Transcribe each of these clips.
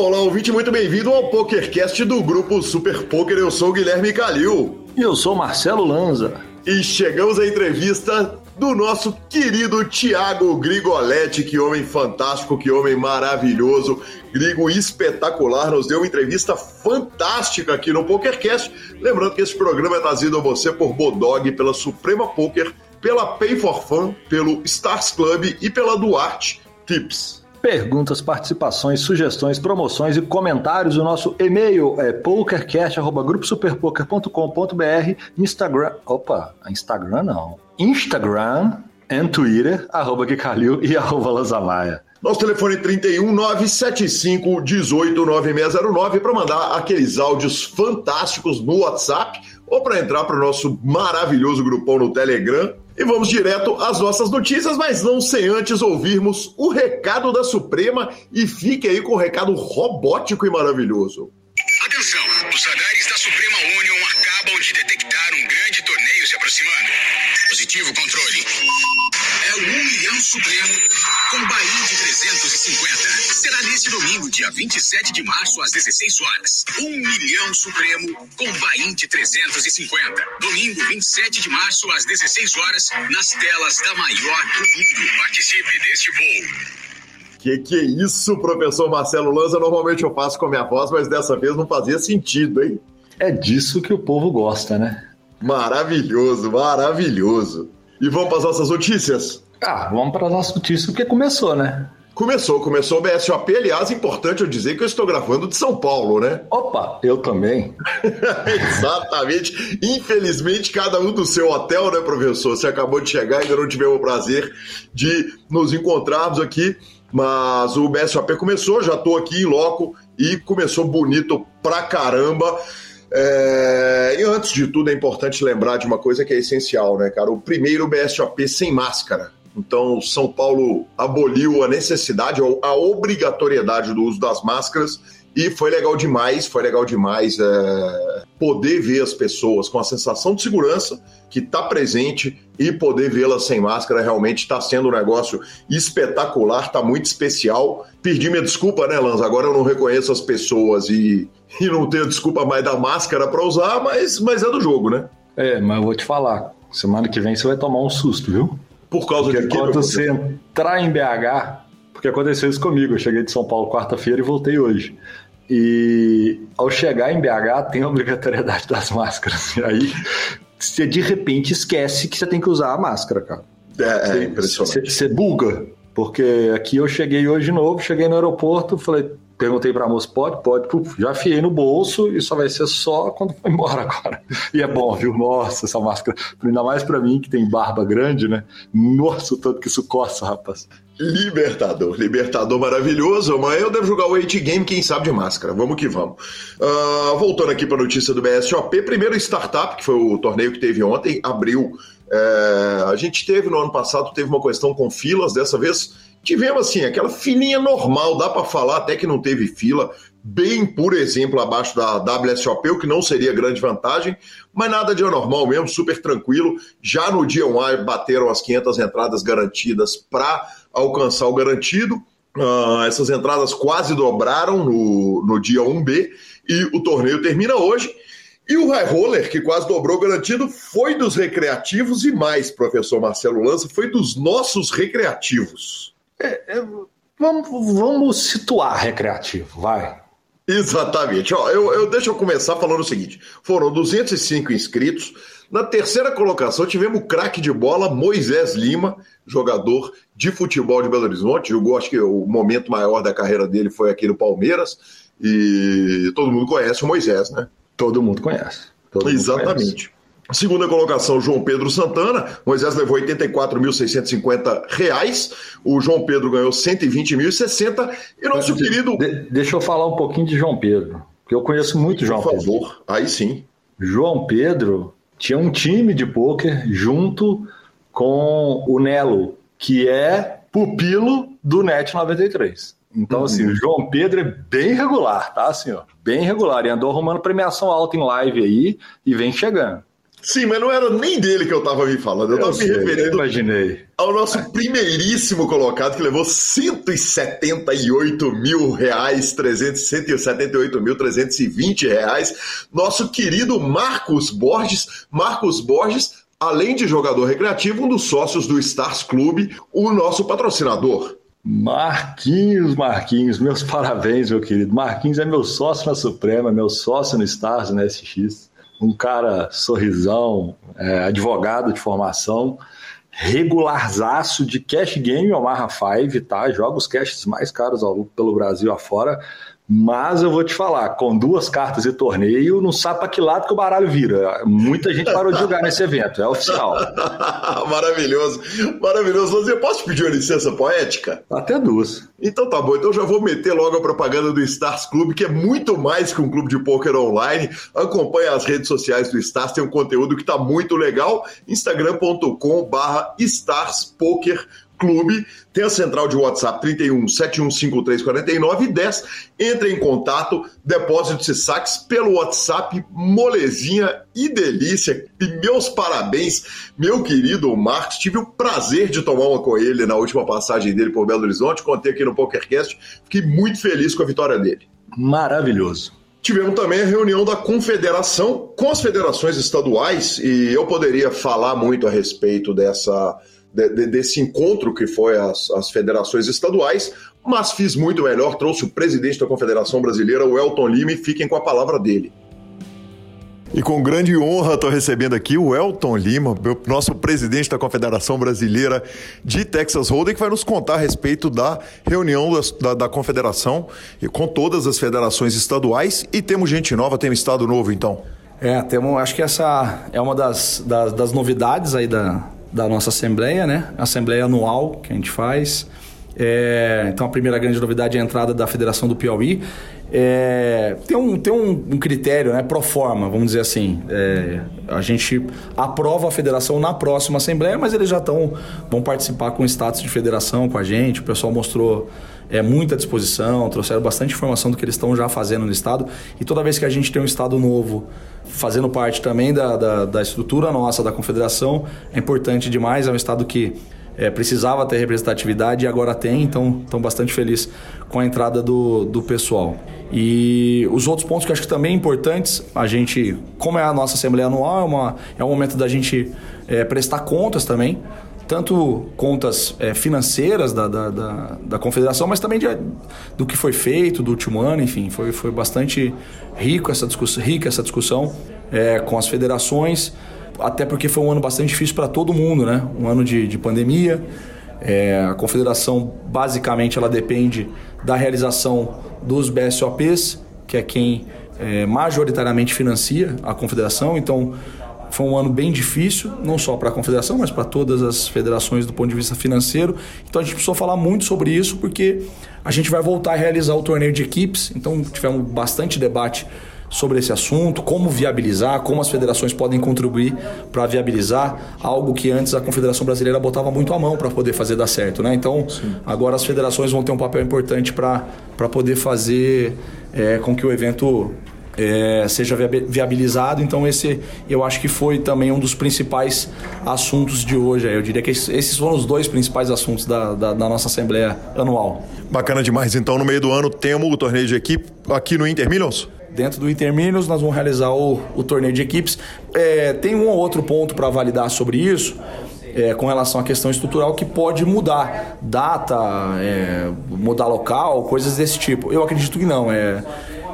Olá, ouvinte, muito bem-vindo ao PokerCast do grupo Super Poker. Eu sou o Guilherme Calil. E eu sou Marcelo Lanza. E chegamos à entrevista do nosso querido Tiago Grigoletti, que homem fantástico, que homem maravilhoso, Grigo espetacular, nos deu uma entrevista fantástica aqui no PokerCast. Lembrando que esse programa é trazido a você por Bodog, pela Suprema Poker, pela Pay for Fun, pelo Stars Club e pela Duarte Tips. Perguntas, participações, sugestões, promoções e comentários. O nosso e-mail é pokercast.gruposuperpoker.com.br Instagram. Opa, Instagram não. Instagram e Twitter, arroba Guicalil e arroba Lazamaia. Nosso telefone é 31 975 18 9609 para mandar aqueles áudios fantásticos no WhatsApp ou para entrar para o nosso maravilhoso grupão no Telegram. E vamos direto às nossas notícias, mas não sem antes ouvirmos o recado da Suprema e fique aí com o recado robótico e maravilhoso. Atenção, os radares da Suprema Union acabam de detectar um grande torneio se aproximando. Positivo controle. É o 1 milhão Supremo com Bahia de 350. Será neste domingo, dia 27 de março, às 16 horas. 1 milhão Supremo com Bahia de 350. Domingo, 27 de março, às 16 horas, nas telas da maior do mundo. Participe deste voo. Que que é isso, professor Marcelo Lanza? Normalmente eu faço com a minha voz, mas dessa vez não fazia sentido, hein? É disso que o povo gosta, né? Maravilhoso, maravilhoso. E vamos para as nossas notícias? Ah, vamos para as nossas notícias, porque começou, né? Começou, começou o BSOP. Aliás, importante eu dizer que eu estou gravando de São Paulo, né? Opa, eu também. Exatamente. Infelizmente, cada um do seu hotel, né, professor? Você acabou de chegar, ainda não tivemos o prazer de nos encontrarmos aqui. Mas o BSOP começou, já estou aqui em loco e começou bonito pra caramba. É... E antes de tudo, é importante lembrar de uma coisa que é essencial, né, cara? O primeiro BSOP sem máscara. Então, São Paulo aboliu a necessidade, a obrigatoriedade do uso das máscaras e foi legal demais, foi legal demais é, poder ver as pessoas com a sensação de segurança que está presente e poder vê-las sem máscara realmente está sendo um negócio espetacular, está muito especial. Perdi minha desculpa, né, Lanza? Agora eu não reconheço as pessoas e, e não tenho desculpa mais da máscara para usar, mas, mas é do jogo, né? É, mas eu vou te falar, semana que vem você vai tomar um susto, viu? Por causa Porque de quê? quando você entrar em BH, porque aconteceu isso comigo, eu cheguei de São Paulo quarta-feira e voltei hoje. E ao chegar em BH tem a obrigatoriedade das máscaras. E aí você de repente esquece que você tem que usar a máscara, cara. É, é impressionante. Você, você buga. Porque aqui eu cheguei hoje de novo, cheguei no aeroporto, falei, perguntei pra moça, pode? Pode. Puf, já afiei no bolso e só vai ser só quando for embora agora. E é bom, viu? Nossa, essa máscara. Ainda mais pra mim que tem barba grande, né? Nossa, o tanto que isso coça, rapaz. Libertador, Libertador maravilhoso. Amanhã eu devo jogar o 8 Game, quem sabe de máscara. Vamos que vamos. Uh, voltando aqui para a notícia do BSOP, primeiro Startup, que foi o torneio que teve ontem, abriu. É, a gente teve no ano passado, teve uma questão com filas, dessa vez tivemos assim, aquela filinha normal, dá para falar até que não teve fila, bem, por exemplo, abaixo da WSOP, o que não seria grande vantagem, mas nada de anormal mesmo, super tranquilo. Já no dia 1 bateram as 500 entradas garantidas para alcançar o garantido. Uh, essas entradas quase dobraram no, no dia 1B e o torneio termina hoje. E o High Roller, que quase dobrou garantido, foi dos recreativos e mais, professor Marcelo Lança, foi dos nossos recreativos. É, é, vamos, vamos situar recreativo, vai. Exatamente. Ó, eu, eu, deixa eu começar falando o seguinte: foram 205 inscritos. Na terceira colocação, tivemos o craque de bola Moisés Lima, jogador de futebol de Belo Horizonte. Jogou, acho que o momento maior da carreira dele foi aqui no Palmeiras. E todo mundo conhece o Moisés, né? Todo mundo conhece. Todo Exatamente. Mundo conhece. Segunda colocação, João Pedro Santana. Moisés levou R$ 84.650. O João Pedro ganhou R$ 120.060. E nosso de, querido. De, deixa eu falar um pouquinho de João Pedro, porque eu conheço muito João Por Pedro. favor, aí sim. João Pedro tinha um time de pôquer junto com o Nelo, que é pupilo do NET 93. Então, assim, Uhum. o João Pedro é bem regular, tá? Assim, ó, bem regular. E andou arrumando premiação alta em live aí e vem chegando. Sim, mas não era nem dele que eu estava me falando. Eu estava me sei, eu referindo imaginei. ao nosso primeiríssimo colocado, que levou 178 mil reais, 178 mil 320 reais, nosso querido Marcos Borges. Marcos Borges, além de jogador recreativo, um dos sócios do Stars Clube, o nosso patrocinador. Marquinhos, Marquinhos, meus parabéns, meu querido. Marquinhos é meu sócio na Suprema, meu sócio no Stars, na SX. Um cara sorrisão, é, advogado de formação regularzaço de cash game Omaha 5, tá? Joga os caches mais caros ao, pelo Brasil afora. Mas eu vou te falar, com duas cartas e torneio, não sabe para que lado que o baralho vira. Muita gente parou de jogar nesse evento, é oficial. maravilhoso, maravilhoso. Você posso pedir uma licença poética? Até duas. Então tá bom, então já vou meter logo a propaganda do Stars Clube, que é muito mais que um clube de pôquer online. Acompanhe as redes sociais do Stars, tem um conteúdo que tá muito legal. instagram.com barra Stars Poker Clube, tem a central de WhatsApp 31 7153 49 10. Entre em contato, depósitos e saques pelo WhatsApp, molezinha e delícia. E meus parabéns, meu querido Marcos. Tive o prazer de tomar uma com ele na última passagem dele por Belo Horizonte. Contei aqui no PokerCast. Fiquei muito feliz com a vitória dele. Maravilhoso. Tivemos também a reunião da confederação com as federações estaduais, e eu poderia falar muito a respeito dessa de, de, desse encontro que foi as, as federações estaduais, mas fiz muito melhor, trouxe o presidente da Confederação Brasileira, o Elton Lima, e fiquem com a palavra dele. E com grande honra estou recebendo aqui o Elton Lima, nosso presidente da Confederação Brasileira de Texas Hold'em, que vai nos contar a respeito da reunião da, da, Confederação com todas as federações estaduais. E temos gente nova, tem um estado novo então. É, temos, acho que essa é uma das, das, das novidades aí da, da nossa assembleia, né? Assembleia anual que a gente faz. É, então a primeira grande novidade é a entrada da Federação do Piauí. É, tem um, tem um, um, critério, né, pro forma, vamos dizer assim. É, a gente aprova a federação na próxima assembleia, mas eles já estão vão participar com status de federação com a gente. O pessoal mostrou é, muita disposição, trouxeram bastante informação do que eles estão já fazendo no estado. E toda vez que a gente tem um estado novo fazendo parte também da, da, da estrutura nossa da confederação, é importante demais. É um estado que é, precisava ter representatividade e agora tem, então estão bastante felizes com a entrada do, do pessoal. E os outros pontos que eu acho que também importantes, a gente, como é a nossa Assembleia Anual, é, uma, é um momento da gente é, prestar contas também tanto contas é, financeiras da, da, da, da, confederação, mas também de, do que foi feito do último ano, enfim, foi, foi bastante rico essa discussão, rica essa discussão é, com as federações, até porque foi um ano bastante difícil para todo mundo, né? Um ano de, de pandemia. É, a confederação basicamente ela depende da realização dos BSOPs, que é quem é, majoritariamente financia a confederação. Então foi um ano bem difícil, não só para a confederação, mas para todas as federações do ponto de vista financeiro. Então a gente precisou falar muito sobre isso porque a gente vai voltar a realizar o torneio de equipes. Então tivemos bastante debate sobre esse assunto, como viabilizar, como as federações podem contribuir para viabilizar algo que antes a Confederação Brasileira botava muito a mão para poder fazer dar certo. Né? Então, Sim. agora as federações vão ter um papel importante para poder fazer é, com que o evento é, seja viabilizado. Então, esse eu acho que foi também um dos principais assuntos de hoje. Eu diria que esses foram os dois principais assuntos da, da, da nossa Assembleia Anual. Bacana demais. Então, no meio do ano, temos o torneio de equipe aqui no Inter Millions? Dentro do Inter Millions, nós vamos realizar o, o torneio de equipes. É, tem um ou outro ponto para validar sobre isso. É, com relação à questão estrutural que pode mudar data, mudar local, coisas desse tipo. Eu acredito que não. É,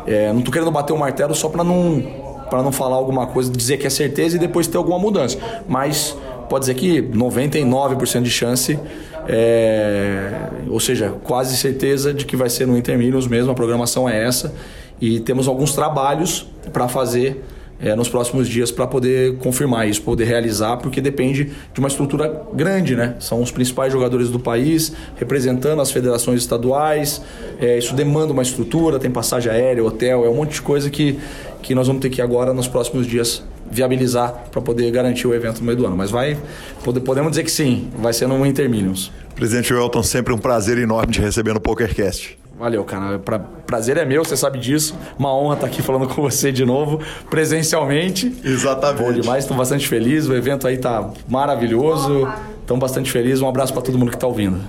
é, não estou querendo bater o martelo só para não, para não falar alguma coisa, dizer que é certeza e depois ter alguma mudança. Mas pode dizer que 99% de chance, é, ou seja, quase certeza de que vai ser no Interminos mesmo, a programação é essa. E temos alguns trabalhos para fazer é, nos próximos dias para poder confirmar isso, poder realizar, porque depende de uma estrutura grande, né? São os principais jogadores do país, representando as federações estaduais, é, isso demanda uma estrutura, tem passagem aérea, hotel, é um monte de coisa que, que nós vamos ter que agora, nos próximos dias, viabilizar para poder garantir o evento no meio do ano. Mas vai, podemos dizer que sim, vai ser no Intermillions. Presidente Welton, sempre um prazer enorme de receber no PokerCast. Valeu, cara. Pra, prazer é meu, você sabe disso. Uma honra estar aqui falando com você de novo, presencialmente. Exatamente. Bom demais, estou bastante feliz. O evento aí tá maravilhoso. Estamos bastante felizes. Um abraço para todo mundo que está ouvindo.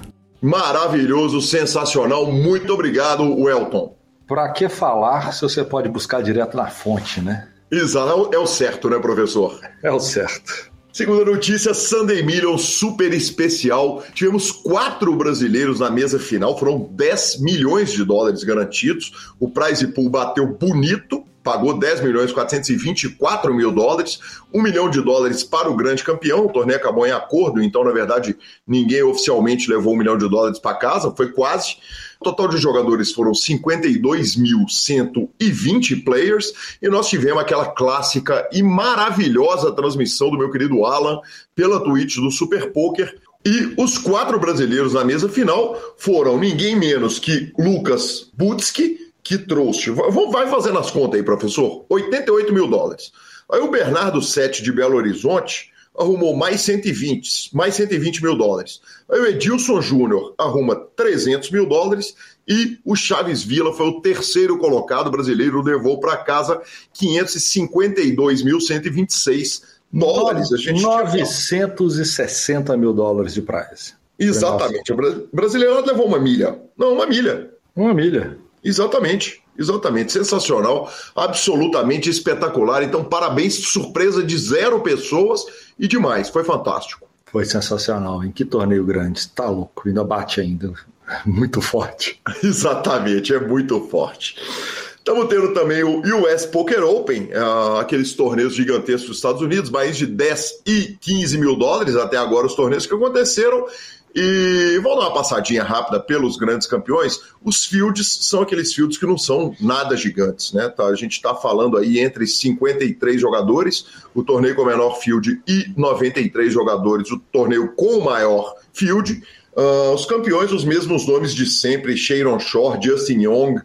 Maravilhoso, sensacional. Muito obrigado, Welton. Para que falar se você pode buscar direto na fonte, né? Exato, é o certo, né, professor? É o certo. Segunda notícia, Sunday Million super especial. Tivemos quatro brasileiros na mesa final, foram 10 milhões de dólares garantidos. O prize pool bateu bonito, pagou 10 milhões 424 mil dólares, 1 milhão de dólares para o grande campeão. O torneio acabou em acordo, então, na verdade, ninguém oficialmente levou um milhão de dólares para casa, foi quase. O total de jogadores foram 52.120 players e nós tivemos aquela clássica e maravilhosa transmissão do meu querido Alan pela Twitch do Super Poker. E os quatro brasileiros na mesa final foram ninguém menos que Lucas Butski, que trouxe. Vai fazendo as contas aí, professor. 88 mil dólares. Aí o Bernardo Sete de Belo Horizonte arrumou mais 120, mais 120 mil dólares. Aí o Edilson Júnior arruma 300 mil dólares e o Chaves Vila foi o terceiro colocado brasileiro, levou para casa 552.126 dólares. A gente 960 tinha... mil dólares de prize. Exatamente. O brasileiro levou uma milha. Não, uma milha. Uma milha. Exatamente. Exatamente, sensacional, absolutamente espetacular. Então, parabéns, surpresa de zero pessoas e demais, foi fantástico. Foi sensacional, em que torneio grande, está louco, ainda bate ainda, muito forte. Exatamente, é muito forte. Estamos tendo também o US Poker Open, uh, aqueles torneios gigantescos dos Estados Unidos, mais de 10 e 15 mil dólares até agora os torneios que aconteceram. E vamos dar uma passadinha rápida pelos grandes campeões. Os fields são aqueles fields que não são nada gigantes, né? Tá, a gente está falando aí entre 53 jogadores, o torneio com o menor field, e 93 jogadores, o torneio com o maior field. Uh, os campeões, os mesmos nomes de sempre: Sharon Shore, Justin Young,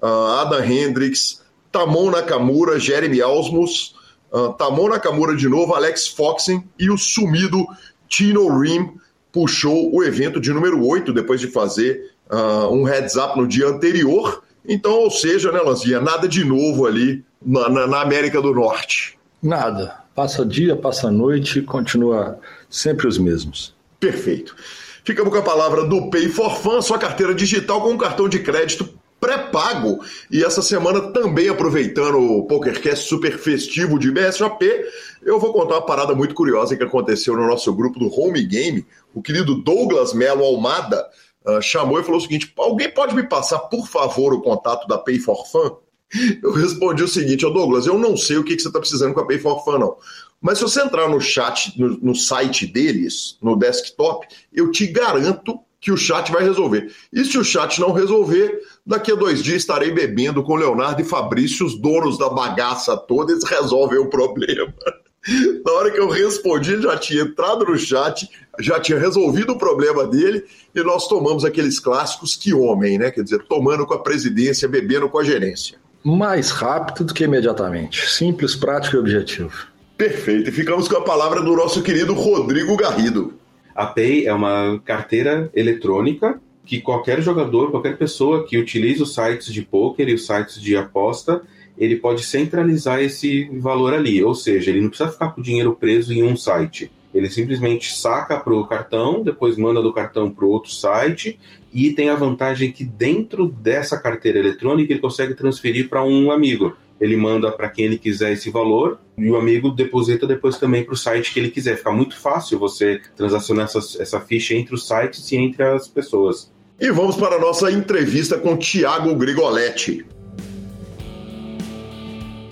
uh, Adam Hendricks, Tamon Nakamura, Jeremy Alsmus, uh, Tamon Nakamura de novo, Alex Foxen e o sumido Tino Rim puxou o evento de número 8 depois de fazer uh, um heads up no dia anterior. Então, ou seja, né, Lanzinha, nada de novo ali na, na, na América do Norte. Nada. Passa dia, passa noite, continua sempre os mesmos. Perfeito. Ficamos com a palavra do Pay for Fun, sua carteira digital com um cartão de crédito pré-pago. E essa semana também aproveitando o PokerCast super festivo de BSJP, eu vou contar uma parada muito curiosa que aconteceu no nosso grupo do Home Game. O querido Douglas Melo Almada uh, chamou e falou o seguinte: alguém pode me passar, por favor, o contato da Pay for Fun? Eu respondi o seguinte, ô Douglas, eu não sei o que, que você está precisando com a Pay for Fun, não. Mas se você entrar no chat, no, no site deles, no desktop, eu te garanto que o chat vai resolver. E se o chat não resolver, daqui a dois dias estarei bebendo com Leonardo e Fabrício, os donos da bagaça toda, eles resolvem o problema. Na hora que eu respondi, ele já tinha entrado no chat, já tinha resolvido o problema dele, e nós tomamos aqueles clássicos que homem, né? Quer dizer, tomando com a presidência, bebendo com a gerência. Mais rápido do que imediatamente. Simples, prático e objetivo. Perfeito. E ficamos com a palavra do nosso querido Rodrigo Garrido. A Pay é uma carteira eletrônica que qualquer jogador, qualquer pessoa que utilize os sites de poker e os sites de aposta, ele pode centralizar esse valor ali. Ou seja, ele não precisa ficar com o dinheiro preso em um site. Ele simplesmente saca para o cartão, depois manda do cartão para outro site e tem a vantagem que dentro dessa carteira eletrônica ele consegue transferir para um amigo ele manda para quem ele quiser esse valor e o amigo deposita depois também para o site que ele quiser. Fica muito fácil você transacionar essa, essa ficha entre os sites e entre as pessoas. E vamos para a nossa entrevista com Tiago Grigoletti.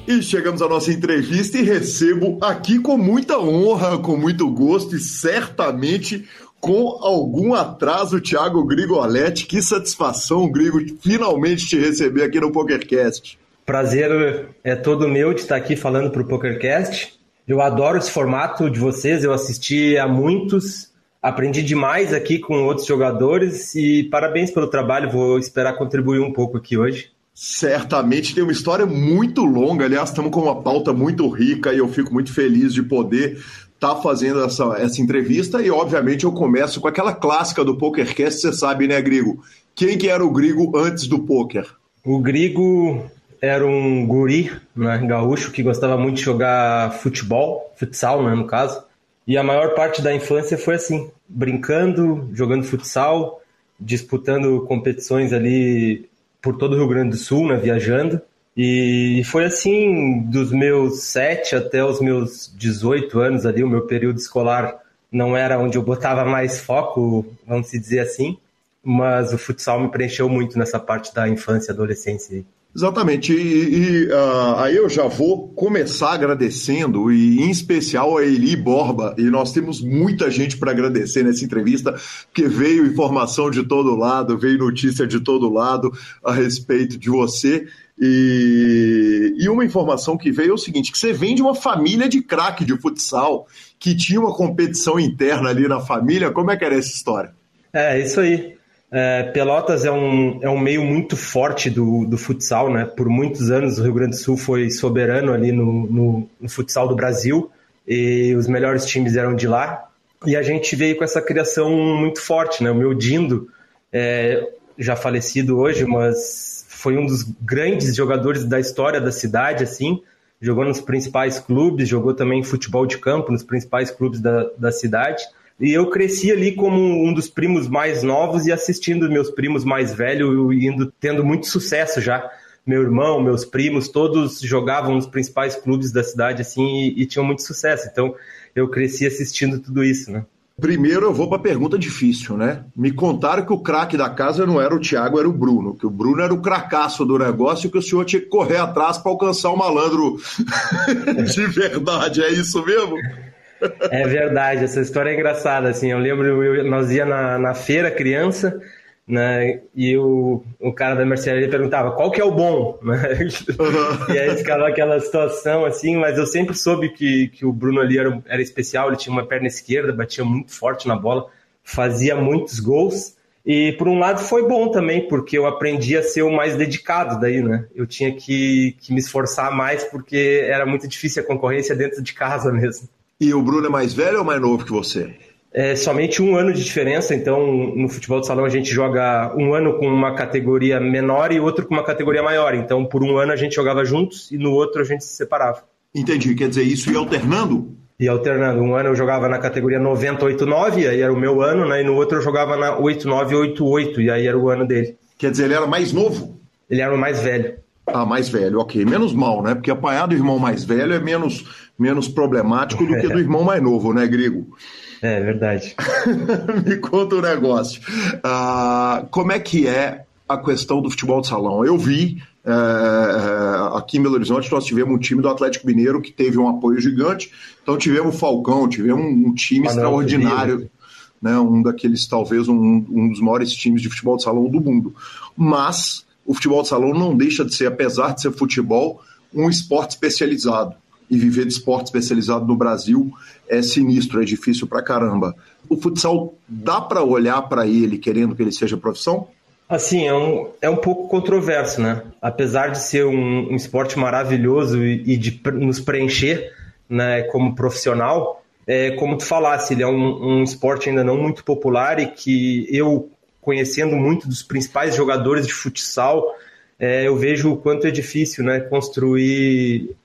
E chegamos à nossa entrevista e recebo aqui com muita honra, com muito gosto e certamente com algum atraso, Tiago Grigoletti. Que satisfação, Grigo, finalmente te receber aqui no PokerCast. Prazer é todo meu de estar aqui falando para o PokerCast. Eu adoro esse formato de vocês, eu assisti a muitos, aprendi demais aqui com outros jogadores e parabéns pelo trabalho, vou esperar contribuir um pouco aqui hoje. Certamente tem uma história muito longa, aliás, estamos com uma pauta muito rica e eu fico muito feliz de poder estar tá fazendo essa, essa entrevista e, obviamente, eu começo com aquela clássica do PokerCast, você sabe, né, Grigo? Quem que era o Grigo antes do poker? O Grigo era um guri, né, gaúcho, que gostava muito de jogar futebol, futsal, né, no caso. E a maior parte da infância foi assim, brincando, jogando futsal, disputando competições ali por todo o Rio Grande do Sul, né, viajando. E foi assim, dos meus 7 até os meus 18 anos ali, o meu período escolar não era onde eu botava mais foco, vamos dizer assim, mas o futsal me preencheu muito nessa parte da infância e adolescência. Exatamente, e, e uh, aí eu já vou começar agradecendo, e em especial a Eli Borba, e nós temos muita gente para agradecer nessa entrevista, porque veio informação de todo lado, veio notícia de todo lado a respeito de você, e, e uma informação que veio é o seguinte, que você vem de uma família de craque de futsal, que tinha uma competição interna ali na família, como é que era essa história? É, isso aí. É, Pelotas é um, é um meio muito forte do, do futsal, né? Por muitos anos o Rio Grande do Sul foi soberano ali no, no, no futsal do Brasil e os melhores times eram de lá. E a gente veio com essa criação muito forte, né? O meu Dindo, é, já falecido hoje, mas foi um dos grandes jogadores da história da cidade, assim. Jogou nos principais clubes, jogou também futebol de campo nos principais clubes da, da cidade. E eu cresci ali como um dos primos mais novos e assistindo meus primos mais velhos indo tendo muito sucesso já. Meu irmão, meus primos, todos jogavam nos principais clubes da cidade assim e, e tinham muito sucesso. Então eu cresci assistindo tudo isso, né? Primeiro eu vou para a pergunta difícil, né? Me contaram que o craque da casa não era o Thiago, era o Bruno, que o Bruno era o cracaço do negócio e que o senhor tinha que correr atrás para alcançar o malandro de verdade. É isso mesmo? É verdade, essa história é engraçada, assim, eu lembro, eu, nós ia na, na feira, criança, né, e o, o cara da mercearia perguntava, qual que é o bom? Né? e aí ficava aquela situação, assim, mas eu sempre soube que, que o Bruno ali era, era especial, ele tinha uma perna esquerda, batia muito forte na bola, fazia muitos gols, e por um lado foi bom também, porque eu aprendi a ser o mais dedicado daí, né? Eu tinha que, que me esforçar mais, porque era muito difícil a concorrência dentro de casa mesmo. E o Bruno é mais velho ou mais novo que você? É somente um ano de diferença, então no futebol de salão a gente joga um ano com uma categoria menor e outro com uma categoria maior. Então por um ano a gente jogava juntos e no outro a gente se separava. Entendi, quer dizer, isso ia alternando? E alternando. Um ano eu jogava na categoria 90-89, aí era o meu ano, né? E no outro eu jogava na 89-88, e aí era o ano dele. Quer dizer, ele era mais novo? Ele era o mais velho. Ah, mais velho, ok. Menos mal, né? Porque apanhar do irmão mais velho é menos menos problemático do que do irmão mais novo, né, Grigo? É verdade. Me conta um negócio. Uh, como é que é a questão do futebol de salão? Eu vi uh, aqui em Belo Horizonte nós tivemos um time do Atlético Mineiro que teve um apoio gigante. Então tivemos o Falcão, tivemos um time extraordinário. Né, um daqueles, talvez, um, um dos maiores times de futebol de salão do mundo. Mas o futebol de salão não deixa de ser, apesar de ser futebol, um esporte especializado e viver de esporte especializado no Brasil é sinistro, é difícil pra caramba. O futsal dá para olhar para ele querendo que ele seja profissão? Assim, é um, é um pouco controverso, né? Apesar de ser um, um esporte maravilhoso e, e, de nos preencher né, como profissional, é, como tu falasse, ele é um, um esporte ainda não muito popular e que eu, conhecendo muito dos principais jogadores de futsal, é, eu vejo o quanto é difícil né, construir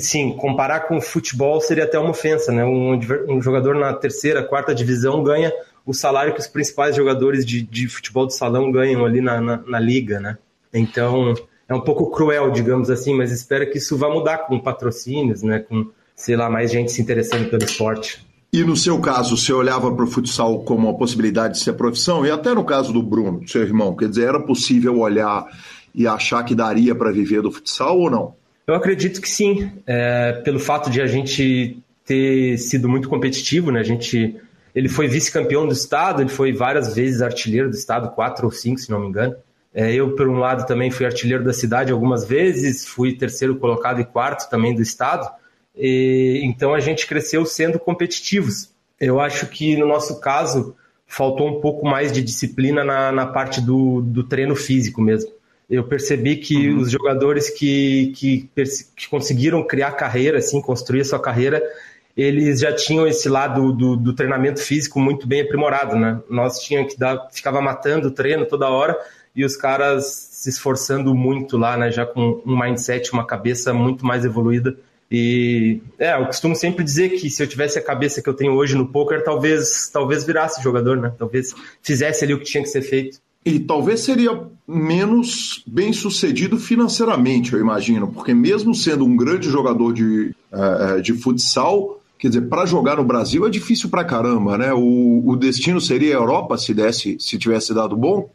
sim, comparar com o futebol seria até uma ofensa, né? Um, um, jogador na terceira, quarta divisão ganha o salário que os principais jogadores de, de futebol de salão ganham ali na, na, na, liga, né? Então é um pouco cruel, digamos assim, mas espero que isso vá mudar com patrocínios, né? Com, sei lá, mais gente se interessando pelo esporte. E no seu caso, você olhava para o futsal como uma possibilidade de ser profissão? E até no caso do Bruno, seu irmão, quer dizer, era possível olhar e achar que daria para viver do futsal ou não? Eu acredito que sim, é, pelo fato de a gente ter sido muito competitivo, né? A gente, ele foi vice-campeão do estado, ele foi várias vezes artilheiro do estado, quatro ou cinco, se não me engano. É, eu, por um lado, também fui artilheiro da cidade algumas vezes, fui terceiro colocado e quarto também do estado. E, então a gente cresceu sendo competitivos. Eu acho que no nosso caso faltou um pouco mais de disciplina na, na parte do, do treino físico mesmo eu percebi que uhum. os jogadores que, que, que, conseguiram criar carreira, assim, construir a sua carreira, eles já tinham esse lado do, do treinamento físico muito bem aprimorado, né? Nós tínhamos que dar, ficava matando o treino toda hora e os caras se esforçando muito lá, né? Já com um mindset, uma cabeça muito mais evoluída E é, eu costumo sempre dizer que se eu tivesse a cabeça que eu tenho hoje no poker, talvez talvez virasse jogador, né? Talvez fizesse ali o que tinha que ser feito. E talvez seria menos bem sucedido financeiramente, eu imagino, porque mesmo sendo um grande jogador de, uh, de futsal, quer dizer, para jogar no Brasil é difícil pra caramba, né? O, o destino seria a Europa se desse, se tivesse dado bom.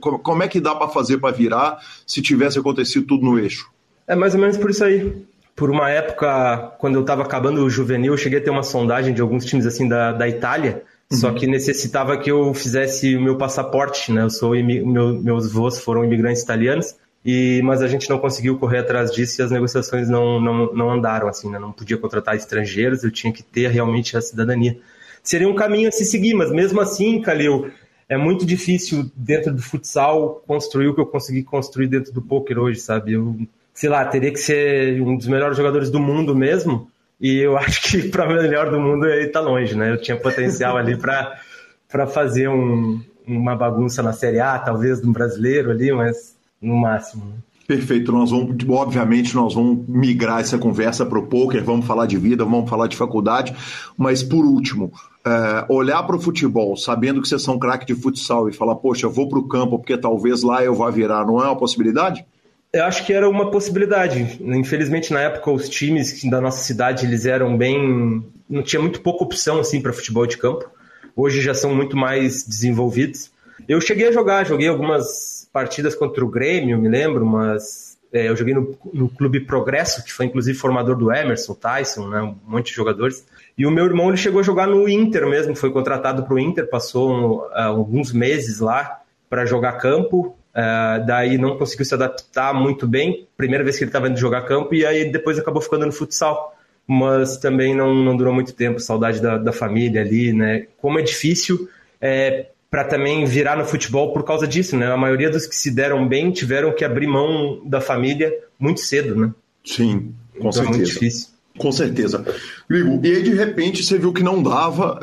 Como é que dá para fazer para virar se tivesse acontecido tudo no eixo? É mais ou menos por isso aí. Por uma época, quando eu estava acabando o juvenil, eu cheguei a ter uma sondagem de alguns times assim da, da Itália, uhum. só que necessitava que eu fizesse o meu passaporte, né? Eu sou meu, meus avós foram imigrantes italianos, e mas a gente não conseguiu correr atrás disso e as negociações não, não, não andaram assim, né? Não podia contratar estrangeiros, eu tinha que ter realmente a cidadania. Seria um caminho a se seguir, mas mesmo assim, Calil, é muito difícil dentro do futsal construir o que eu consegui construir dentro do poker hoje, sabe? Eu sei lá, teria que ser um dos melhores jogadores do mundo mesmo. E eu acho que para melhor do mundo ele tá longe, né? Eu tinha potencial ali para fazer um, uma bagunça na Série A, talvez no brasileiro ali, mas no máximo. Né? Perfeito, nós vamos, obviamente, nós vamos migrar essa conversa para o poker, vamos falar de vida, vamos falar de faculdade, mas por último, é, olhar para o futebol, sabendo que vocês são craque de futsal e falar, poxa, eu vou para o campo porque talvez lá eu vá virar, não é uma possibilidade? Eu acho que era uma possibilidade. Infelizmente, na época, os times da nossa cidade eles eram bem. Não tinha muito pouca opção assim para futebol de campo. Hoje já são muito mais desenvolvidos. Eu cheguei a jogar, joguei algumas partidas contra o Grêmio, me lembro, mas é, eu joguei no, no, Clube Progresso, que foi inclusive formador do Emerson, Tyson, né, um monte de jogadores. E o meu irmão ele chegou a jogar no Inter mesmo, foi contratado para o Inter, passou um, alguns meses lá para jogar campo. Uh, daí não conseguiu se adaptar muito bem, primeira vez que ele estava indo jogar campo, e aí depois acabou ficando no futsal. Mas também não, não durou muito tempo, saudade da, da família ali, né? Como é difícil é, para também virar no futebol por causa disso, né? A maioria dos que se deram bem tiveram que abrir mão da família muito cedo, né? Sim, com então, certeza. É muito difícil. Com certeza. Grigo, e aí de repente você viu que não dava.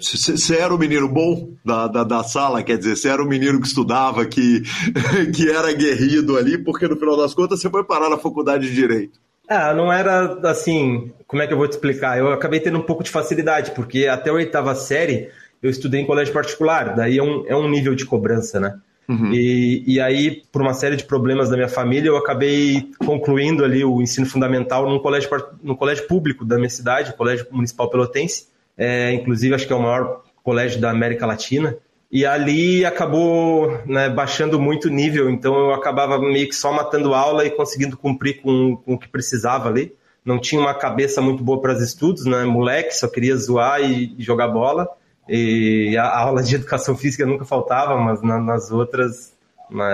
Você é... era o menino bom da, da, da, sala, quer dizer, você era o menino que estudava, que, que era guerrido ali, porque no final das contas você foi parar na faculdade de Direito. Ah, não era assim. Como é que eu vou te explicar? Eu acabei tendo um pouco de facilidade, porque até a oitava série eu estudei em colégio particular, daí é um, é um nível de cobrança, né? Uhum. E, e aí, por uma série de problemas da minha família, eu acabei concluindo ali o ensino fundamental num colégio, num colégio público da minha cidade, Colégio Municipal Pelotense. É, inclusive, acho que é o maior colégio da América Latina. E ali acabou né, baixando muito o nível, então eu acabava meio que só matando aula e conseguindo cumprir com, com o que precisava ali. Não tinha uma cabeça muito boa para os estudos, né? Moleque, só queria zoar e, e jogar bola. E a aula de educação física nunca faltava, mas na, nas outras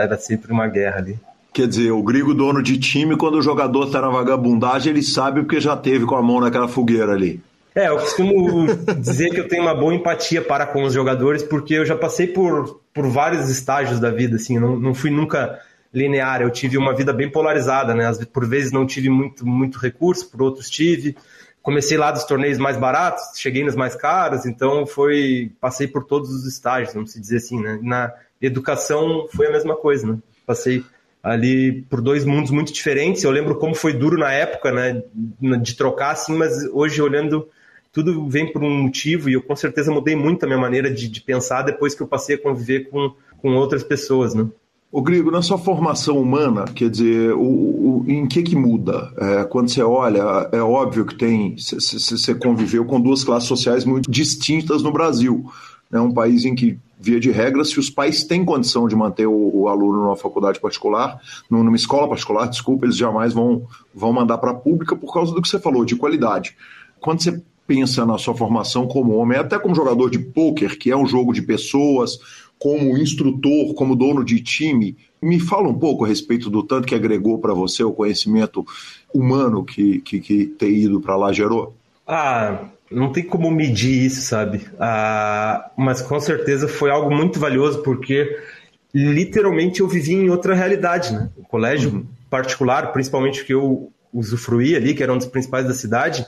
era sempre uma guerra ali. Quer dizer, o Grigo, dono de time, quando o jogador está na vagabundagem, ele sabe porque já teve com a mão naquela fogueira ali. É, eu costumo dizer que eu tenho uma boa empatia para com os jogadores, porque eu já passei por, por vários estágios da vida, assim, não, não fui nunca linear, eu tive uma vida bem polarizada, né? Por vezes não tive muito, muito recurso, por outros tive comecei lá dos torneios mais baratos, cheguei nos mais caros, então foi passei por todos os estágios, vamos dizer assim, né? Na educação foi a mesma coisa, né? Passei ali por dois mundos muito diferentes. Eu lembro como foi duro na época, né, de trocar assim, mas hoje olhando tudo vem por um motivo e eu com certeza mudei muito a minha maneira de, de pensar depois que eu passei a conviver com, com outras pessoas, né? O Grigo, na sua formação humana, quer dizer, o, o em que que muda? É, quando você olha, é óbvio que tem, você conviveu com duas classes sociais muito distintas no Brasil. É né? um país em que, via de regra, se os pais têm condição de manter o, o aluno numa faculdade particular, numa escola particular, desculpa, eles jamais vão, vão mandar para a pública por causa do que você falou, de qualidade. Quando você pensa na sua formação como homem, até como jogador de pôquer, que é um jogo de pessoas, como instrutor, como dono de time, me fala um pouco a respeito do tanto que agregou para você o conhecimento humano que, que, que ter ido para lá gerou? Ah, não tem como medir isso, sabe? Ah, mas com certeza foi algo muito valioso, porque literalmente eu vivi em outra realidade, né? O colégio uhum. particular, principalmente que eu usufruí ali, que era um dos principais da cidade,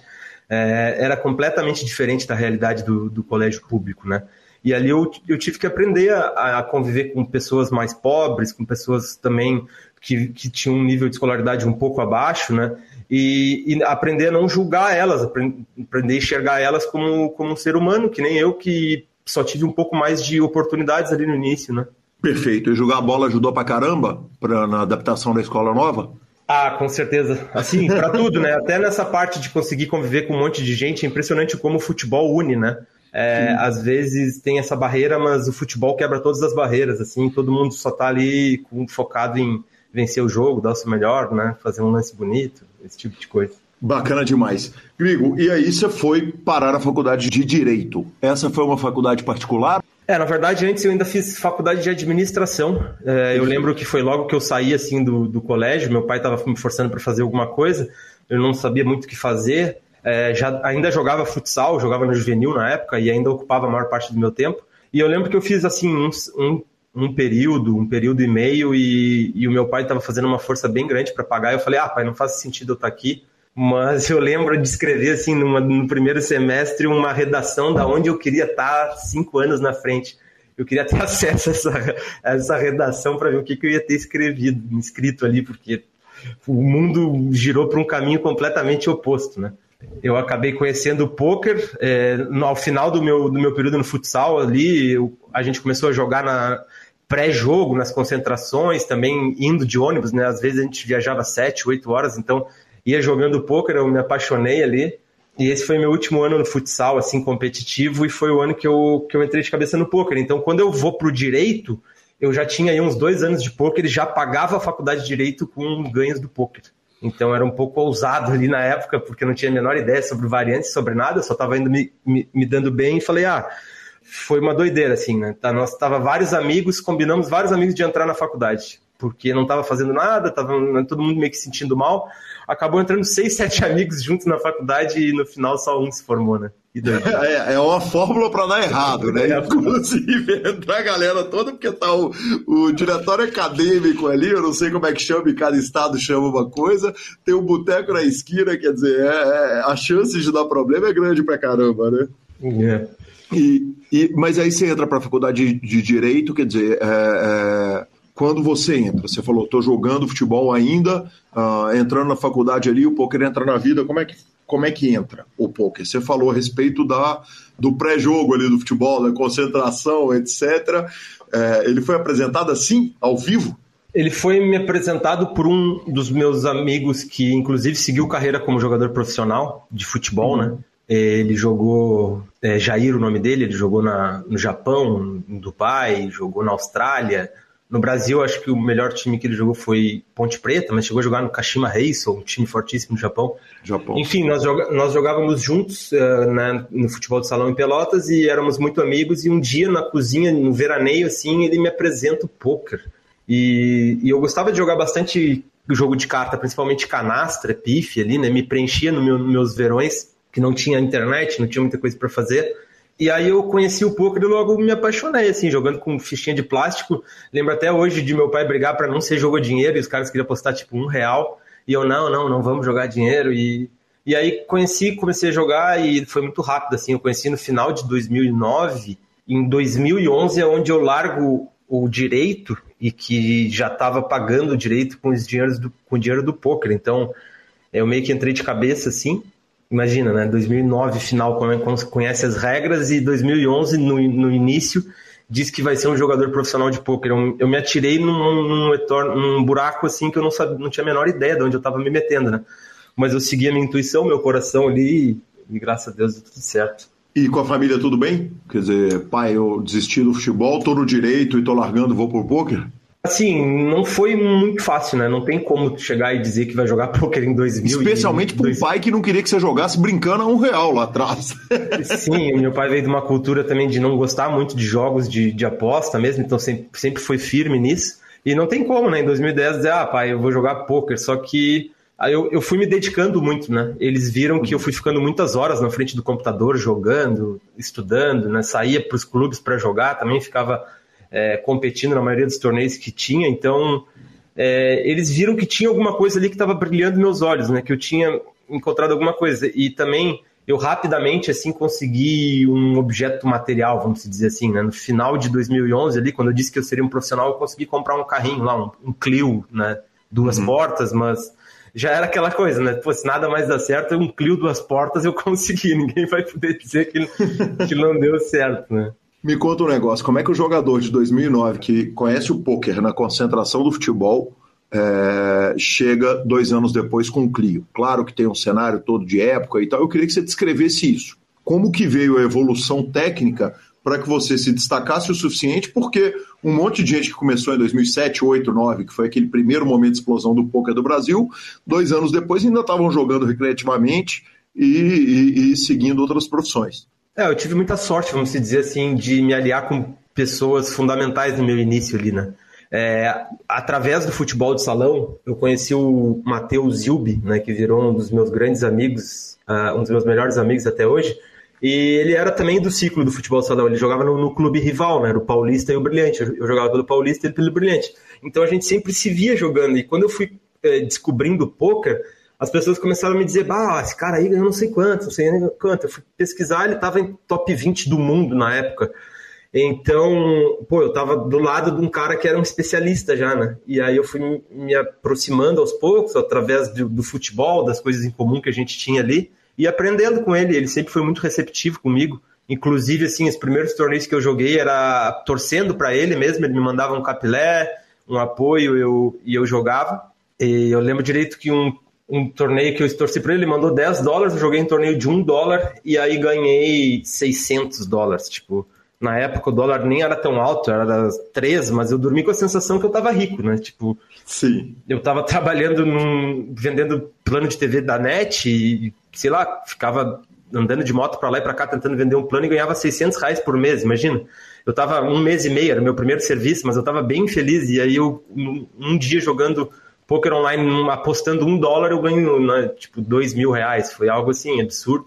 é, era completamente diferente da realidade do, do colégio público, né? E ali eu, eu tive que aprender a, a, conviver com pessoas mais pobres, com pessoas também que, que tinham um nível de escolaridade um pouco abaixo, né? E, e, aprender a não julgar elas, aprender a enxergar elas como, como um ser humano, que nem eu, que só tive um pouco mais de oportunidades ali no início, né? Perfeito. E jogar bola ajudou pra caramba pra, na adaptação da escola nova? Ah, com certeza. Assim, para tudo, né? Até nessa parte de conseguir conviver com um monte de gente, é impressionante como o futebol une, né? É, às vezes tem essa barreira, mas o futebol quebra todas as barreiras, assim, todo mundo só tá ali focado em vencer o jogo, dar o seu melhor, né? Fazer um lance bonito, esse tipo de coisa. Bacana demais. Grigo, e aí você foi parar na faculdade de Direito. Essa foi uma faculdade particular? É, na verdade, antes eu ainda fiz faculdade de administração. É, eu lembro que foi logo que eu saí assim do, do colégio, meu pai estava me forçando para fazer alguma coisa, eu não sabia muito o que fazer. É, já ainda jogava futsal, jogava no juvenil na época e ainda ocupava a maior parte do meu tempo. E eu lembro que eu fiz assim um, um, um período, um período e meio e, e o meu pai estava fazendo uma força bem grande para pagar. Eu falei, ah, pai, não faz sentido eu estar tá aqui. Mas eu lembro de escrever assim numa, no primeiro semestre uma redação da onde eu queria estar tá cinco anos na frente. Eu queria ter acesso a essa, a essa redação para ver o que, que eu ia ter escrevido, escrito ali, porque o mundo girou para um caminho completamente oposto, né? Eu acabei conhecendo o poker é, no, ao final do meu, do meu período no futsal ali eu, a gente começou a jogar na pré-jogo nas concentrações também indo de ônibus né? Às vezes a gente viajava sete oito horas então ia jogando poker eu me apaixonei ali. E esse foi meu último ano no futsal assim competitivo e foi o ano que eu, que eu entrei de cabeça no poker. Então quando eu vou pro direito eu já tinha aí uns dois anos de poker e já pagava a faculdade de direito com ganhos do poker então era um pouco ousado ali na época, porque não tinha a menor ideia sobre variantes, sobre nada, só estava indo me, me, me, dando bem e falei, ah, foi uma doideira, assim, né? Tá, nós tava vários amigos, combinamos vários amigos de entrar na faculdade, porque não estava fazendo nada, tava todo mundo meio que sentindo mal. Acabou entrando seis, sete amigos juntos na faculdade e no final só um se formou, né? É, é, uma fórmula para dar errado, né? É. Inclusive, entrar a galera toda, porque tá o, o diretório acadêmico ali, eu não sei como é que chama, em cada estado chama uma coisa, tem um boteco na esquina, quer dizer, é, é, a chance de dar problema é grande pra caramba, né? É. E, e, mas aí você entra para a faculdade de, de, Direito, quer dizer, é, é, quando você entra, você falou, estou jogando futebol ainda, uh, entrando na faculdade ali, o poker entra na vida, como é que como é que entra o poker? Você falou a respeito da, do pré-jogo ali do futebol, da concentração, etc. É, ele foi apresentado assim, ao vivo? Ele foi me apresentado por um dos meus amigos que, inclusive, seguiu carreira como jogador profissional de futebol, né? Ele jogou, é, Jair, o nome dele, ele jogou na, no Japão, no Dubai, jogou na Austrália, no Brasil, acho que o melhor time que ele jogou foi Ponte Preta, mas chegou a jogar no Kashima Reysol, um time fortíssimo no Japão. Japão. Enfim, nós, joga nós jogávamos juntos uh, né, no futebol de salão em Pelotas e éramos muito amigos. E um dia na cozinha, no veraneio, assim, ele me apresenta o poker. E, e eu gostava de jogar bastante jogo de carta, principalmente canastra, pife ali, né? Me preenchia nos meu, meus verões, que não tinha internet, não tinha muita coisa para fazer. E aí eu conheci o poker e logo me apaixonei, assim, jogando com fichinha de plástico. Lembro até hoje de meu pai brigar para não ser jogo dinheiro e os caras queriam apostar tipo um real. E eu, não, não, não vamos jogar dinheiro. E, e aí conheci, comecei a jogar e foi muito rápido, assim. Eu conheci no final de 2009. Em 2011 é onde eu largo o direito e que já estava pagando o direito com, os dinheiros do, com o dinheiro do poker. Então eu meio que entrei de cabeça, assim imagina, né? 2009 final conhece as regras e 2011 no, no início diz que vai ser um jogador profissional de pôquer. Eu, eu, me atirei num, num, num, buraco assim que eu não, sabia, não tinha a menor ideia de onde eu estava me metendo, né? Mas eu segui a minha intuição, meu coração ali e, e graças a Deus deu tudo certo. E com a família tudo bem? Quer dizer, pai, eu desisti do futebol, tô no direito e tô largando, vou pro pôquer? Assim, não foi muito fácil, né? Não tem como chegar e dizer que vai jogar poker em 2000. Especialmente para um pai que não queria que você jogasse brincando a um real lá atrás. Sim, meu pai veio de uma cultura também de não gostar muito de jogos de, de aposta mesmo, então sempre, sempre foi firme nisso. E não tem como, né? Em 2010 dizer, ah, pai, eu vou jogar poker. Só que aí eu, eu fui me dedicando muito, né? Eles viram que eu fui ficando muitas horas na frente do computador jogando, estudando, né? Saía para os clubes para jogar, também ficava é, competindo na maioria dos torneios que tinha, então é, eles viram que tinha alguma coisa ali que estava brilhando meus olhos, né? Que eu tinha encontrado alguma coisa. E também eu rapidamente assim consegui um objeto material, vamos dizer assim, né? No final de 2011 ali, quando eu disse que eu seria um profissional, eu consegui comprar um carrinho lá, um, um Clio, né? duas uhum. portas, mas já era aquela coisa, né? Pô, se nada mais dá certo, um Clio duas portas eu consegui. Ninguém vai poder dizer que, que não deu certo, né? Me conta um negócio, como é que o jogador de 2009 que conhece o poker na concentração do futebol é, chega dois anos depois com o Clio? Claro que tem um cenário todo de época e tal. Eu queria que você descrevesse isso. Como que veio a evolução técnica para que você se destacasse o suficiente, porque um monte de gente que começou em 2007, 2008, 2009, que foi aquele primeiro momento de explosão do poker do Brasil, dois anos depois ainda estavam jogando recreativamente e, e, e seguindo outras profissões. É, eu tive muita sorte, vamos dizer assim, de me aliar com pessoas fundamentais no meu início ali, né? É, através do futebol de salão, eu conheci o Matheus Zilbi, né, que virou um dos meus grandes amigos, uh, um dos meus melhores amigos até hoje. E ele era também do ciclo do futebol salão. Ele jogava no, no clube rival, né? Era o Paulista e o Brilhante. Eu, eu jogava pelo Paulista e ele pelo Brilhante. Então a gente sempre se via jogando. E quando eu fui é, descobrindo poker, as pessoas começaram a me dizer: bah, esse cara aí ganhou não sei quanto, não sei quanto. Eu fui pesquisar, ele estava em top 20 do mundo na época. Então, pô, eu estava do lado de um cara que era um especialista já, né? E aí eu fui me aproximando aos poucos, através do, do futebol, das coisas em comum que a gente tinha ali e aprendendo com ele. Ele sempre foi muito receptivo comigo. Inclusive, assim, os primeiros torneios que eu joguei era torcendo para ele mesmo. Ele me mandava um capilé, um apoio eu, e eu jogava. E eu lembro direito que um, um torneio que eu torci para ele, ele mandou 10 dólares. Eu joguei um torneio de 1 dólar e aí ganhei 600 dólares. Tipo, na época o dólar nem era tão alto, era 3, mas eu dormi com a sensação que eu tava rico, né? Tipo, Sim. eu tava trabalhando num, vendendo plano de TV da NET e, sei lá, ficava andando de moto para lá e para cá tentando vender um plano e ganhava 600 reais por mês, imagina. Eu tava um mês e meio, era meu primeiro serviço, mas eu tava bem feliz e aí eu, um, um dia jogando poker online, apostando um dólar, eu ganho, né, tipo, dois mil reais, foi algo assim, absurdo.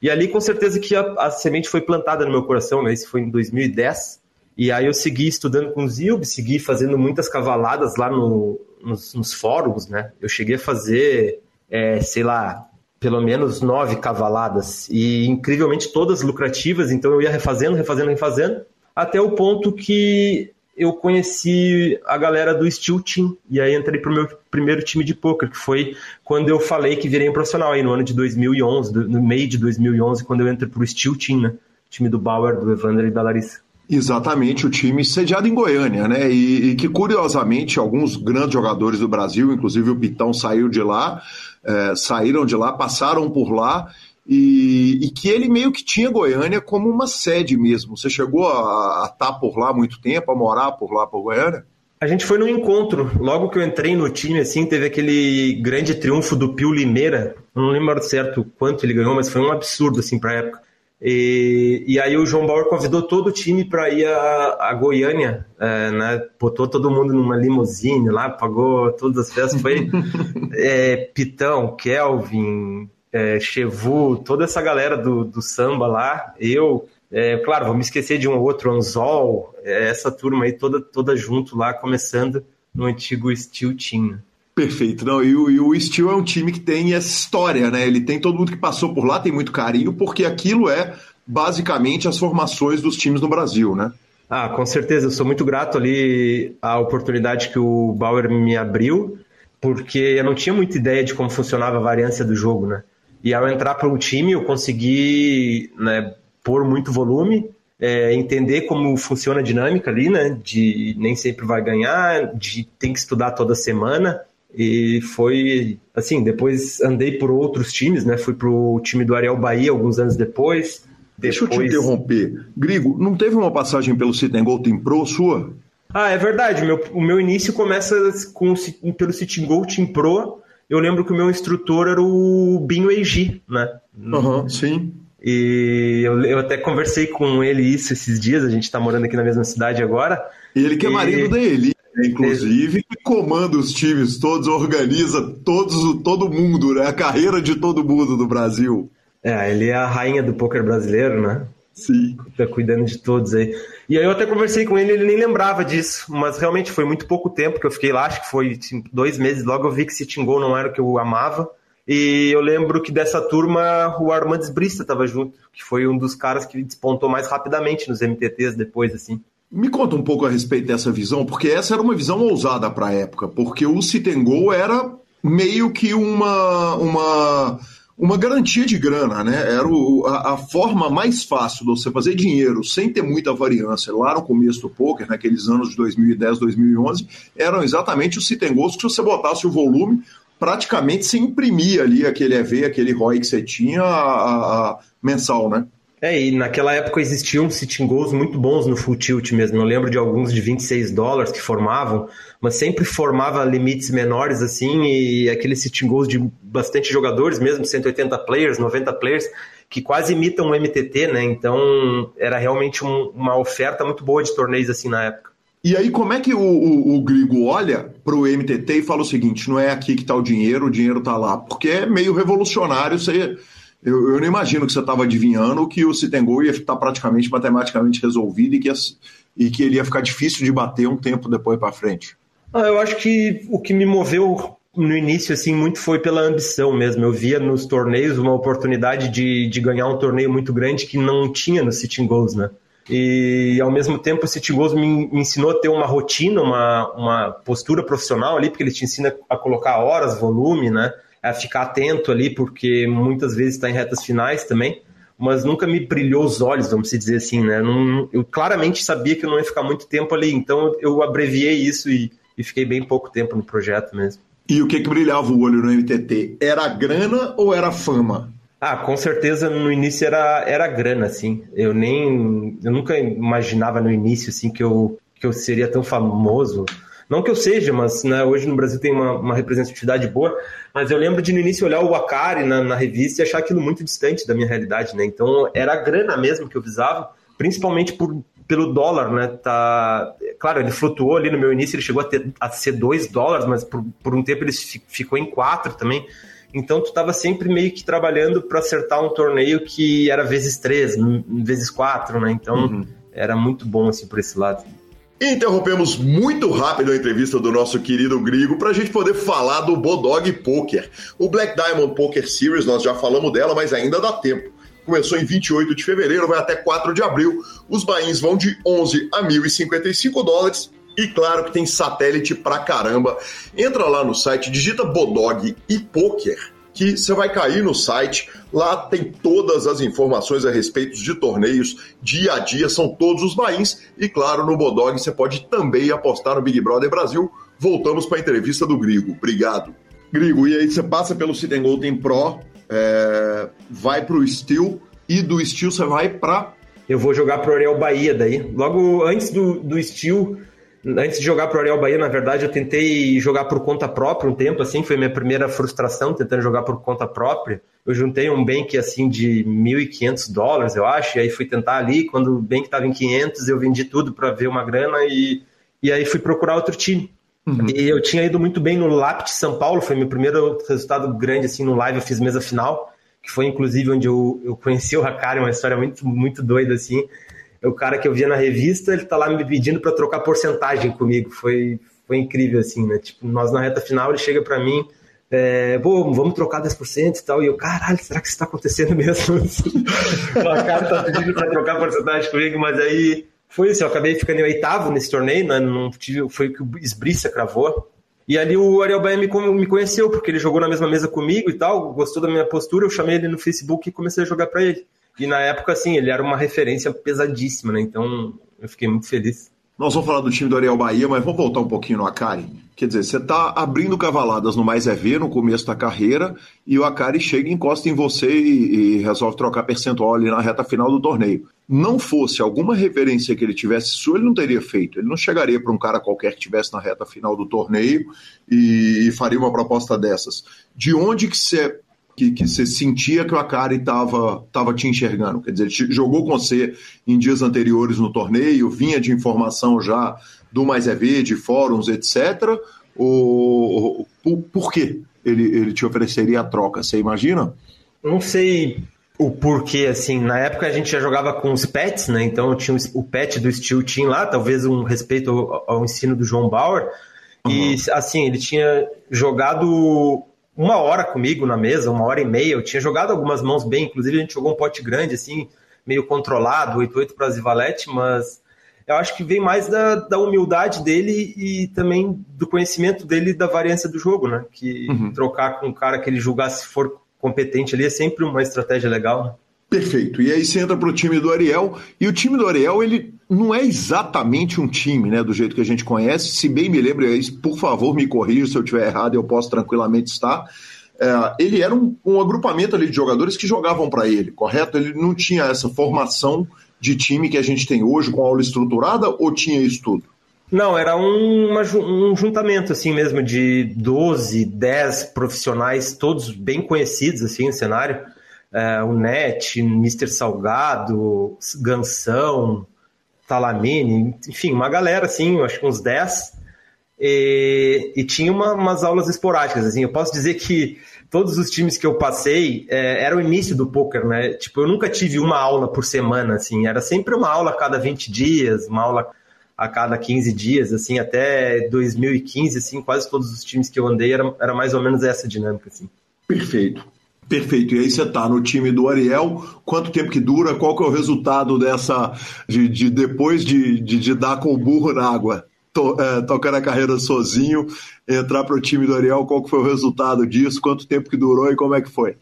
E ali, com certeza, que a, a semente foi plantada no meu coração, né? Isso foi em 2010. E aí eu segui estudando com o Zilb, segui fazendo muitas cavaladas lá no, nos, nos fóruns, né? Eu cheguei a fazer, é, sei lá, pelo menos nove cavaladas. E incrivelmente todas lucrativas, então eu ia refazendo, refazendo, refazendo, até o ponto que eu conheci a galera do Steel Team. E aí entrei pro meu primeiro time de poker, que foi quando eu falei que virei um profissional aí no ano de 2011, no meio de 2011, quando eu entrei pro Steel Team, né? Time do Bauer, do Evander e da Larissa. Exatamente, o time sediado em Goiânia, né? E, e, que curiosamente alguns grandes jogadores do Brasil, inclusive o Pitão saiu de lá, é, saíram de lá, passaram por lá e, e, que ele meio que tinha Goiânia como uma sede mesmo. Você chegou a, estar tá por lá muito tempo, a morar por lá, por Goiânia? A gente foi num encontro. Logo que eu entrei no time, assim, teve aquele grande triunfo do Pio Limeira. Não lembro certo quanto ele ganhou, mas foi um absurdo, assim, pra época. E, e aí o João Bauer convidou todo o time para ir a, a Goiânia, é, né? Botou todo mundo numa limusine lá, pagou todas as festas. Foi é, Pitão, Kelvin, é, Chevu, toda essa galera do, do samba lá, eu, é, claro, vou me esquecer de um outro, Anzol, é, essa turma aí toda, toda junto lá, começando no antigo Steel Team. Perfeito, não, e o, e o Steel é um time que tem essa história, né? Ele tem todo mundo que passou por lá, tem muito carinho, porque aquilo é basicamente as formações dos times no Brasil, né? Ah, com certeza, eu sou muito grato ali à oportunidade que o Bauer me abriu, porque eu não tinha muita ideia de como funcionava a variância do jogo, né? E ao entrar para o time, eu consegui né, pôr muito volume, é, entender como funciona a dinâmica ali, né? De nem sempre vai ganhar, de tem que estudar toda semana. E foi assim, depois andei por outros times, né? Fui pro time do Ariel Bahia alguns anos depois. Deixa eu te interromper. Grigo, não teve uma passagem pelo Sitting Gold Team Pro sua? Ah, é verdade. O meu, o meu início começa com, pelo Sitting Gold Team Pro eu lembro que o meu instrutor era o Binho Eiji, né? Uhum, sim. E eu, eu até conversei com ele isso esses dias, a gente está morando aqui na mesma cidade agora. E ele que é marido dele, né? inclusive, que comanda os times todos, organiza todos, todo mundo, né? A carreira de todo mundo do Brasil. É, ele é a rainha do poker brasileiro, né? Sim. Tá cuidando de todos aí. E aí eu até conversei com ele, ele nem lembrava disso, mas realmente foi muito pouco tempo que eu fiquei lá, acho que foi dois meses. Logo eu vi que Sitting Goal não era o que eu amava. E eu lembro que dessa turma o Armandes Brista estava junto, que foi um dos caras que despontou mais rapidamente nos MTTs depois, assim. Me conta um pouco a respeito dessa visão, porque essa era uma visão ousada para a época, porque o Citengol era meio que uma, uma, uma garantia de grana, né? Era o, a, a, forma mais fácil de você fazer dinheiro sem ter muita variância lá no começo do poker, naqueles anos de 2010, 2011, eram exatamente os Citengols que se você botasse o volume, praticamente se imprimia ali aquele EV, aquele ROI que você tinha a, a mensal, né? É, e naquela época existiam sitting goals muito bons no full tilt mesmo. Eu lembro de alguns de 26 dólares que formavam, mas sempre formava limites menores assim, e aqueles sitting goals de bastante jogadores mesmo, 180 players, 90 players, que quase imitam o MTT, né? Então era realmente um, uma oferta muito boa de torneios assim na época. E aí, como é que o, o, o Grigo olha para o MTT e fala o seguinte: não é aqui que está o dinheiro, o dinheiro está lá? Porque é meio revolucionário você eu, eu não imagino que você estava adivinhando que o Citengol ia estar praticamente matematicamente resolvido e que, ia, e que ele ia ficar difícil de bater um tempo depois para frente. Ah, eu acho que o que me moveu no início assim muito foi pela ambição mesmo. Eu via nos torneios uma oportunidade de, de ganhar um torneio muito grande que não tinha no Sitting Goals, né? E ao mesmo tempo o Sitting Goals me, me, ensinou a ter uma rotina, uma, uma postura profissional ali, porque ele te ensina a colocar horas, volume, né? A ficar atento ali, porque muitas vezes está em retas finais também, mas nunca me brilhou os olhos, vamos dizer assim, né? Não, eu claramente sabia que eu não ia ficar muito tempo ali, então eu abreviei isso e, e fiquei bem pouco tempo no projeto mesmo. E o que, que brilhava o olho no MTT? Era grana ou era fama? Ah, com certeza no início era, era grana, assim. Eu nem. Eu nunca imaginava no início, assim, que eu, que eu seria tão famoso. Não que eu seja, mas né, hoje no Brasil tem uma, uma, representatividade boa, mas eu lembro de no início olhar o Akari na, na, revista e achar aquilo muito distante da minha realidade, né? Então era a grana mesmo que eu visava, principalmente por, pelo dólar, né? Tá... Claro, ele flutuou ali no meu início, ele chegou a, ter, a ser 2 dólares, mas por, por um tempo ele ficou em 4 também. Então tu estava sempre meio que trabalhando para acertar um torneio que era vezes 3, vezes 4, né? Então uhum. era muito bom assim por esse lado. Interrompemos muito rápido a entrevista do nosso querido Grigo para a gente poder falar do Bodog Poker. O Black Diamond Poker Series, nós já falamos dela, mas ainda dá tempo. Começou em 28 de fevereiro, vai até 4 de abril. Os bains vão de 11 a 1.055 dólares. E claro que tem satélite pra caramba. Entra lá no site, digita Bodog e Poker que você vai cair no site. Lá tem todas as informações a respeito de torneios, dia a dia, são todos os bains. E claro, no Bodog você pode também apostar no Big Brother Brasil. Voltamos para a entrevista do Grigo. Obrigado. Grigo, e aí você passa pelo Sit Golden Pro, é, vai para o Steel e do Steel você vai para. Eu vou jogar pro Ariel Bahia daí. Logo antes do, do Steel Antes de jogar pro Ariel Bahia, na verdade, eu tentei jogar por conta própria um tempo, assim, foi minha primeira frustração tentando jogar por conta própria. Eu juntei um bank, assim, de 1.500 dólares, eu acho, e aí fui tentar ali, quando o bank estava em 500, eu vendi tudo para ver uma grana e, e aí fui procurar outro time. Uhum. E eu tinha ido muito bem no Lapt São Paulo, foi meu primeiro resultado grande, assim, no live, eu fiz mesa final, que foi inclusive onde eu, eu conheci o Hakari, uma história muito, muito doida, assim o cara que eu via na revista, ele tá lá me pedindo para trocar porcentagem comigo. Foi, foi incrível, assim, né? Tipo, nós na reta final, ele chega para mim, é, Pô, vamos trocar 10% e tal. E eu, caralho, será que isso tá acontecendo mesmo? o cara tá pedindo para trocar porcentagem comigo, mas aí foi isso. Eu acabei ficando em oitavo nesse torneio, né? Não tive, foi o que o Esbriça cravou. E ali o Ariel Baia me, me conheceu, porque ele jogou na mesma mesa comigo e tal, gostou da minha postura, eu chamei ele no Facebook e comecei a jogar para ele. E na época, assim, ele era uma referência pesadíssima, né? Então eu fiquei muito feliz. Nós vamos falar do time do Ariel Bahia, mas vamos voltar um pouquinho no Akari. Quer dizer, você está abrindo cavaladas no Mais EV no começo da carreira e o Akari chega, encosta em você e, e, resolve trocar percentual ali na reta final do torneio. Não fosse alguma referência que ele tivesse sua, ele não teria feito. Ele não chegaria para um cara qualquer que estivesse na reta final do torneio e, e faria uma proposta dessas. De onde que você que, que você sentia que o Akari estava tava te enxergando? Quer dizer, ele jogou com você em dias anteriores no torneio, vinha de informação já do Mais é de fóruns, etc. Ou, por, por que ele, ele te ofereceria a troca? Você imagina? Não sei o porquê, assim, na época a gente já jogava com os pets, né? Então tinha o pet do Steel Team lá, talvez um respeito ao, ao ensino do João Bauer. Uhum. E assim, ele tinha jogado uma hora comigo na mesa, uma hora e meia. Eu tinha jogado algumas mãos bem, inclusive a gente jogou um pote grande, assim, meio controlado, 8-8 para Zivalete, mas eu acho que vem mais da, da humildade dele e também do conhecimento dele da variância do jogo, né? Que uhum. trocar com um cara que ele julgar se for competente ali é sempre uma estratégia legal. Né? Perfeito. E aí você entra para o time do Ariel, e o time do Ariel, ele não é exatamente um time, né, do jeito que a gente conhece. Se bem me lembro, por favor, me corrija se eu estiver errado, eu posso tranquilamente estar. É, ele era um, um, agrupamento ali de jogadores que jogavam para ele, correto? Ele não tinha essa formação de time que a gente tem hoje com aula estruturada ou tinha isso tudo? Não, era um, uma, um juntamento assim mesmo de 12, 10 profissionais, todos bem conhecidos assim no cenário. É, o Net, Mr. Salgado, Gansão, Talamine, enfim, uma galera assim, acho que uns 10 e, e tinha uma, umas aulas esporádicas, assim. Eu posso dizer que todos os times que eu passei é, era o início do poker, né? Tipo, eu nunca tive uma aula por semana, assim. Era sempre uma aula a cada 20 dias, uma aula a cada 15 dias, assim, até 2015, assim, quase todos os times que eu andei era, era mais ou menos essa dinâmica, assim. Perfeito. Perfeito. E aí você está no time do Ariel, quanto tempo que dura? Qual que é o resultado dessa, de, de depois de, de, de dar com o burro na água? to, é, tocando a carreira sozinho, entrar para o time do Ariel, qual que foi o resultado disso, quanto tempo que durou e como é que foi?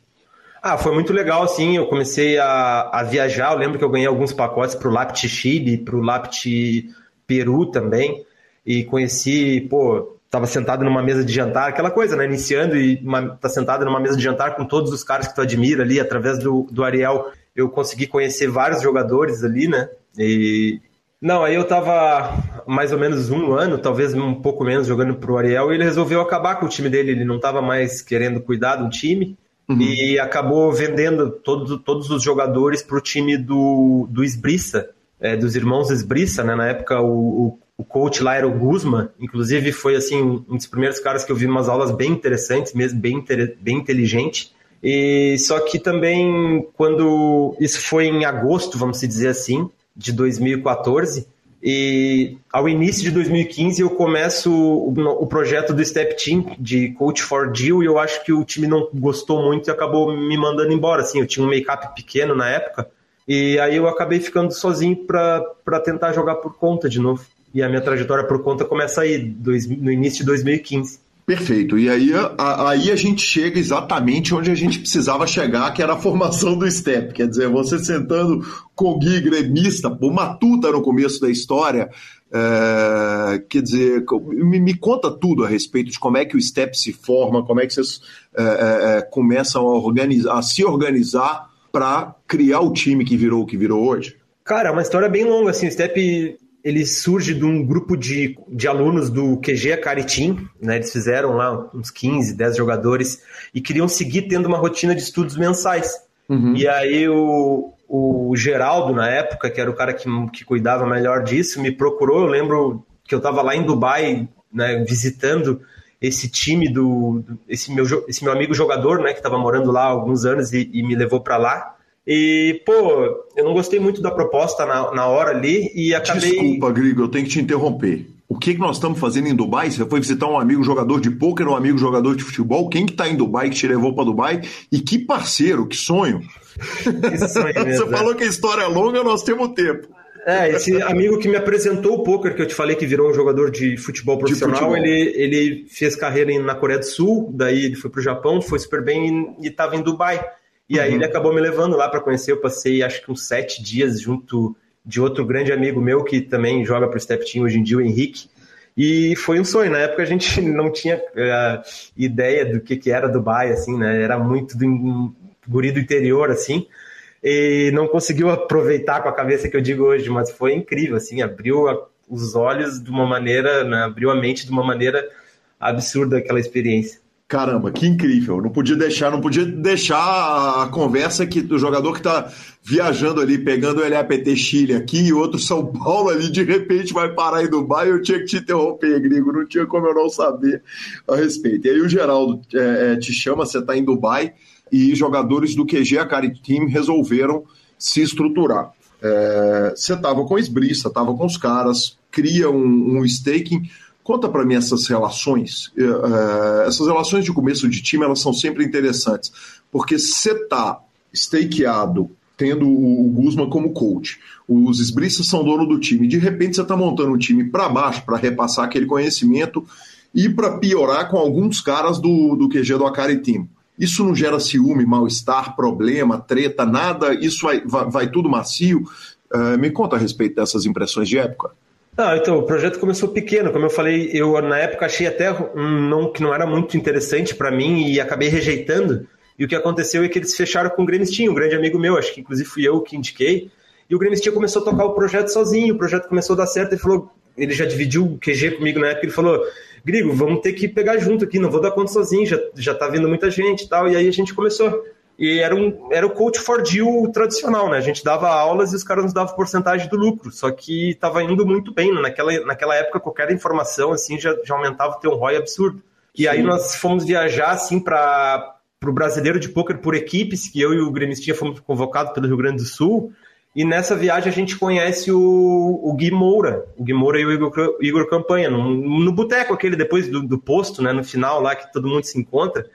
Ah, foi muito legal, sim. Eu comecei a, a viajar. Eu lembro que eu ganhei alguns pacotes para o Lapt Chile, para o Lapt Peru também. E conheci, pô, estava sentado numa mesa de jantar, aquela coisa, né? Iniciando e uma, tá sentado numa mesa de jantar com todos os caras que tu admira ali, através do, do Ariel. Eu consegui conhecer vários jogadores ali, né? E, não, aí eu tava mais ou menos um ano, talvez um pouco menos, jogando pro Ariel, e ele resolveu acabar com o time dele. Ele não tava mais querendo cuidar do time uhum. e acabou vendendo todo, todos os jogadores pro time do, do Esbriça, é, dos irmãos Esbriça, né? Na época o, o, coach lá era o Guzman, inclusive foi assim um dos primeiros caras que eu vi umas aulas bem interessantes, mesmo bem, bem inteligente. E só que também quando isso foi em agosto, vamos dizer assim, de 2014. E ao início de 2015 eu começo o, o, projeto do Step Team de Coach for Deal e eu acho que o time não gostou muito e acabou me mandando embora. Assim, eu tinha um make-up pequeno na época e aí eu acabei ficando sozinho para tentar jogar por conta de novo. E a minha trajetória por conta começa aí, dois, no início de 2015. Perfeito. E aí a, aí a gente chega exatamente onde a gente precisava chegar, que era a formação do STEP. Quer dizer, você sentando com o Gui gremista, o Matuta no começo da história, é, quer dizer, me, me, conta tudo a respeito de como é que o STEP se forma, como é que vocês é, é, é começam a, organizar, a se organizar para criar o time que virou o que virou hoje. Cara, é uma história bem longa, assim, o STEP ele surge de um grupo de, de alunos do QG Caritim, né? Eles fizeram lá uns 15, 10 jogadores e queriam seguir tendo uma rotina de estudos mensais. Uhum. E aí o, o Geraldo, na época, que era o cara que, que cuidava melhor disso, me procurou. Eu lembro que eu estava lá em Dubai, né, visitando esse time do, esse meu esse meu amigo jogador, né, que estava morando lá há alguns anos e, e me levou para lá. E, pô, eu não gostei muito da proposta na, na hora ali e acabei. Desculpa, Grigo, eu tenho que te interromper. O que, que nós estamos fazendo em Dubai? Você foi visitar um amigo jogador de pôquer, um amigo jogador de futebol? Quem que tá em Dubai que te levou para Dubai? E que parceiro, que sonho! Que sonho mesmo, Você falou que a história é longa, nós temos tempo. É, esse amigo que me apresentou o poker, que eu te falei que virou um jogador de futebol profissional, de futebol. Ele, ele fez carreira na Coreia do Sul, daí ele foi pro Japão, foi super bem e estava em Dubai. E aí uhum. ele acabou me levando lá para conhecer. Eu passei acho que uns sete dias junto de outro grande amigo meu que também joga para o Step Team hoje em dia, o Henrique. E foi um sonho. Na época a gente não tinha uh, ideia do que, que era Dubai, assim, né? Era muito do guri do interior, assim. E não conseguiu aproveitar com a cabeça que eu digo hoje, mas foi incrível, assim. Abriu a, os olhos de uma maneira, né? abriu a mente de uma maneira absurda aquela experiência. Caramba, que incrível. Não podia deixar, não podia deixar a conversa que o jogador que está viajando ali, pegando o LAPT Chile aqui e outro São Paulo ali, de repente vai parar em Dubai, eu tinha que te interromper, Gringo, não tinha como eu não saber a respeito. E aí o Geraldo é, é te chama, você está em Dubai, e jogadores do QG Acari Team resolveram se estruturar. É, você estava com esbriça, estava com os caras, cria um, um staking Conta para mim essas relações. Uh, essas relações de começo de time elas são sempre interessantes, porque você está stakeado tendo o, Guzman como coach. Os esbristas são dono do time. De repente você está montando um time para baixo para repassar aquele conhecimento e para piorar com alguns caras do, do QG do Akari Team. Isso não gera ciúme, mal-estar, problema, treta, nada? Isso vai, vai, vai tudo macio? Uh, me conta a respeito dessas impressões de época. Não, então, o projeto começou pequeno, como eu falei, eu na época achei até um, não, que não era muito interessante para mim e acabei rejeitando. E o que aconteceu é que eles fecharam com o Gremistinho, um grande amigo meu, acho que inclusive fui eu que indiquei. E o Gremistinho começou a tocar o projeto sozinho, o projeto começou a dar certo. Ele falou, ele já dividiu o QG comigo na época, ele falou: Grigo, vamos ter que pegar junto aqui, não vou dar conta sozinho, já, já tá vindo muita gente e tal. E aí a gente começou. E era, um, era o coach for deal tradicional, né? A gente dava aulas e os caras nos davam porcentagem do lucro. Só que estava indo muito bem. Né? Naquela, naquela época, qualquer informação assim já, já aumentava o teu ROI absurdo. E Sim. aí nós fomos viajar assim para o brasileiro de pôquer por equipes, que eu e o Gremistinha fomos convocados pelo Rio Grande do Sul. E nessa viagem a gente conhece o, o Gui Moura, o Gui Moura e o Igor, Igor Campanha, no, no boteco aquele depois do, do posto, né, no final lá que todo mundo se encontra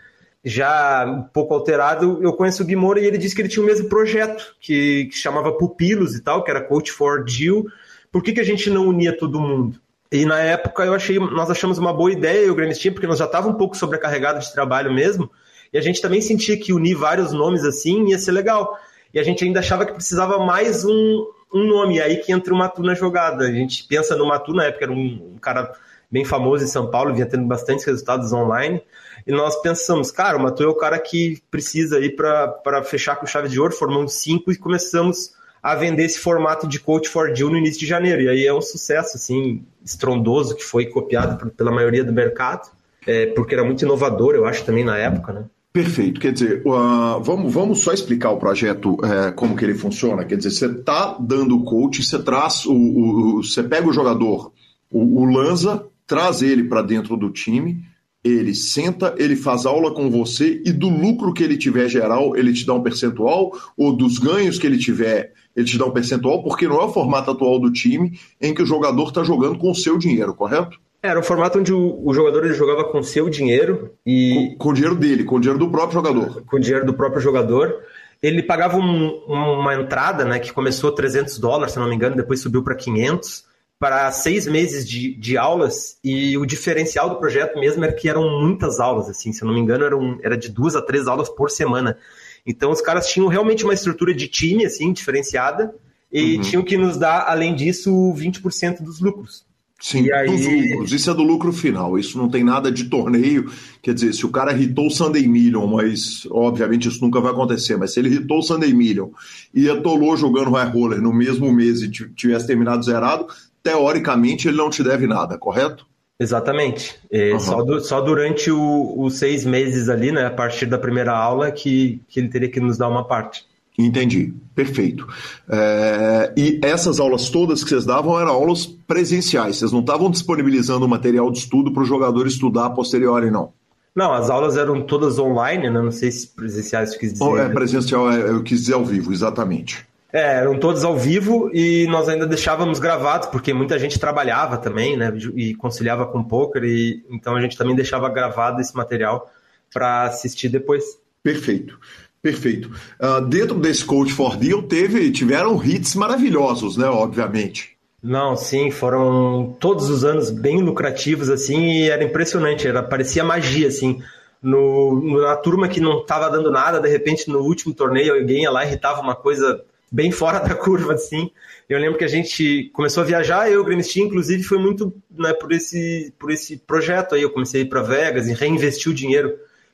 já um pouco alterado, eu conheço o Gui Moura e ele disse que ele tinha o mesmo projeto, que, que chamava Pupilos e tal, que era Coach for Jill. Por que, que a gente não unia todo mundo? E na época eu achei, nós achamos uma boa ideia o Grêmio Team, porque nós já estava um pouco sobrecarregado de trabalho mesmo, e a gente também sentia que unir vários nomes assim ia ser legal. E a gente ainda achava que precisava mais um, um nome, aí que entra o Matu na jogada. A gente pensa no Matu, na época era um, um cara bem famoso em São Paulo, vinha tendo bastantes resultados online. E nós pensamos, cara, o Matu é o cara que precisa aí para fechar com chave de ouro, formamos cinco e começamos a vender esse formato de Coach for Deal no início de janeiro. E aí é um sucesso, assim, estrondoso, que foi copiado pela maioria do mercado, é, porque era muito inovador, eu acho, também na época, né? Perfeito. Quer dizer, uh, vamos, vamos só explicar o projeto, uh, como que ele funciona. Quer dizer, você está dando o coach, você traz o, o, você pega o jogador, o, o Lanza, traz ele para dentro do time, ele senta, ele faz aula com você e do lucro que ele tiver geral, ele te dá um percentual, ou dos ganhos que ele tiver, ele te dá um percentual, porque não é o formato atual do time em que o jogador está jogando com o seu dinheiro, correto? Era um formato onde o, o jogador ele jogava com seu dinheiro e. Com, com, o dinheiro dele, com o dinheiro do próprio jogador. Com o dinheiro do próprio jogador. Ele pagava um, uma entrada, né, que começou 300 dólares, se não me engano, depois subiu para 500 para seis meses de, de aulas e o diferencial do projeto mesmo era que eram muitas aulas, assim, se eu não me engano, era, um, era de duas a três aulas por semana. Então os caras tinham realmente uma estrutura de time, assim, diferenciada, e uhum. tinham que nos dar, além disso, 20% dos lucros. Sim, aí... dos lucros. Isso é do lucro final. Isso não tem nada de torneio. Quer dizer, se o cara hitou o Sunday Million, mas obviamente isso nunca vai acontecer, mas se ele hitou o Sunday Million e atolou jogando High Roller no mesmo mês e tivesse terminado zerado, teoricamente ele não te deve nada, correto? Exatamente. É, uhum. só, do, só, durante os seis meses ali, né, a partir da primeira aula, que, que ele teria que nos dar uma parte. Entendi, perfeito. É, e essas aulas todas que vocês davam eram aulas presenciais, vocês não estavam disponibilizando material de estudo para o jogador estudar a posteriori, não? Não, as aulas eram todas online, né? não sei se presenciais quis dizer. Oh, é, presencial, é, eu quis dizer ao vivo, exatamente. É, eram todos ao vivo e nós ainda deixávamos gravados, porque muita gente trabalhava também, né? E conciliava com poker, e então a gente também deixava gravado esse material para assistir depois. Perfeito. Perfeito. Uh, dentro desse Coach for Deal teve, tiveram hits maravilhosos, né? Obviamente. Não, sim, foram todos os anos bem lucrativos, assim, e era impressionante, era, parecia magia, assim. No, na turma que não estava dando nada, de repente no último torneio alguém ia lá e irritava uma coisa bem fora da curva, assim. Eu lembro que a gente começou a viajar, eu e o Gremistin, inclusive, foi muito né, por, esse, por esse projeto aí. Eu comecei a ir para Vegas e reinvesti o dinheiro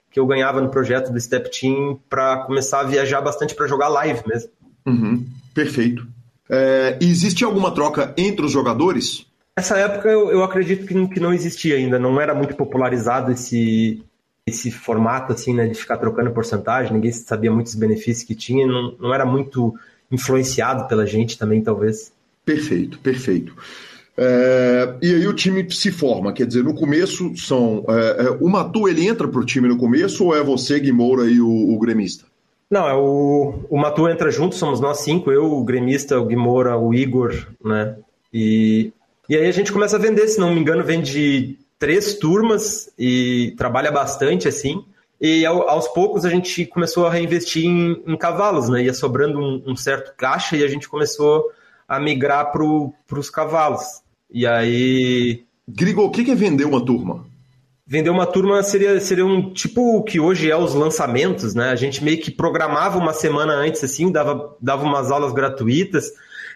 que eu ganhava no projeto do Step Team para começar a viajar bastante para jogar live mesmo. Uhum, perfeito. É, existe alguma troca entre os jogadores? Nessa época eu, eu acredito que, que não existia ainda, não era muito popularizado esse, esse formato assim, né, de ficar trocando porcentagem, ninguém sabia muitos benefícios que tinha, não, não era muito influenciado pela gente também, talvez. Perfeito, perfeito. É, e aí o time se forma, quer dizer, no começo são. É, é o Matu ele entra para o time no começo ou é você, Guimoura e o, o gremista? Não, é o, o Matu entra junto, somos nós cinco, eu, o gremista, o Guimoura, o Igor, né? E, e aí a gente começa a vender, se não me engano, vende três turmas e trabalha bastante assim. E ao, aos poucos a gente começou a reinvestir em, em cavalos, né? Ia sobrando um, um, certo caixa e a gente começou a migrar para os cavalos. E aí. Grigo, o que é vender uma turma? Vender uma turma seria, seria um tipo o que hoje é os lançamentos, né? A gente meio que programava uma semana antes, assim, dava, dava umas aulas gratuitas,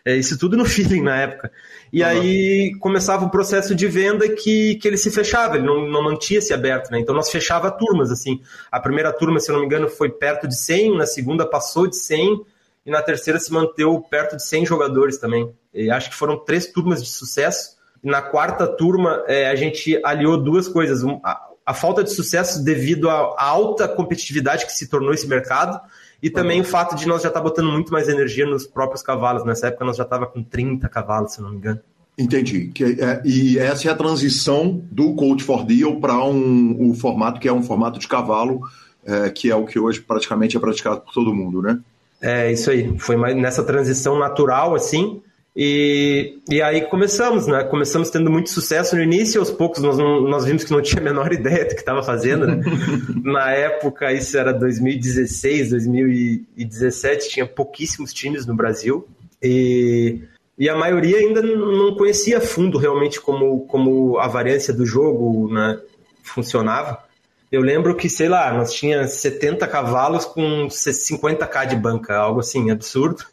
é, isso tudo no feeling na época. E uhum. aí começava o processo de venda que, que ele se fechava, ele não, não mantia-se aberto, né? Então nós fechava turmas, assim. A primeira turma, se eu não me engano, foi perto de 100, na segunda passou de 100 e na terceira se manteve perto de 100 jogadores também. E acho que foram três turmas de sucesso na quarta turma, é, a gente aliou duas coisas. Um, a, a, falta de sucesso devido à, alta competitividade que se tornou esse mercado e também uhum. o fato de nós já estar tá botando muito mais energia nos próprios cavalos. Nessa época nós já estava com 30 cavalos, se não me engano. Entendi. Que, é, e essa é a transição do Coach for Deal para um, o formato que é um formato de cavalo, é, que é o que hoje praticamente é praticado por todo mundo, né? É, isso aí. Foi mais nessa transição natural, assim, e, e aí começamos, né? Começamos tendo muito sucesso no início, aos poucos nós, não, nós vimos que não tinha a menor ideia do que estava fazendo. Né? Na época, isso era 2016, 2017, tinha pouquíssimos times no Brasil. E, e a maioria ainda não conhecia a fundo realmente como, como a variância do jogo né, funcionava. Eu lembro que, sei lá, nós tinha 70 cavalos com 50k de banca, algo assim, absurdo.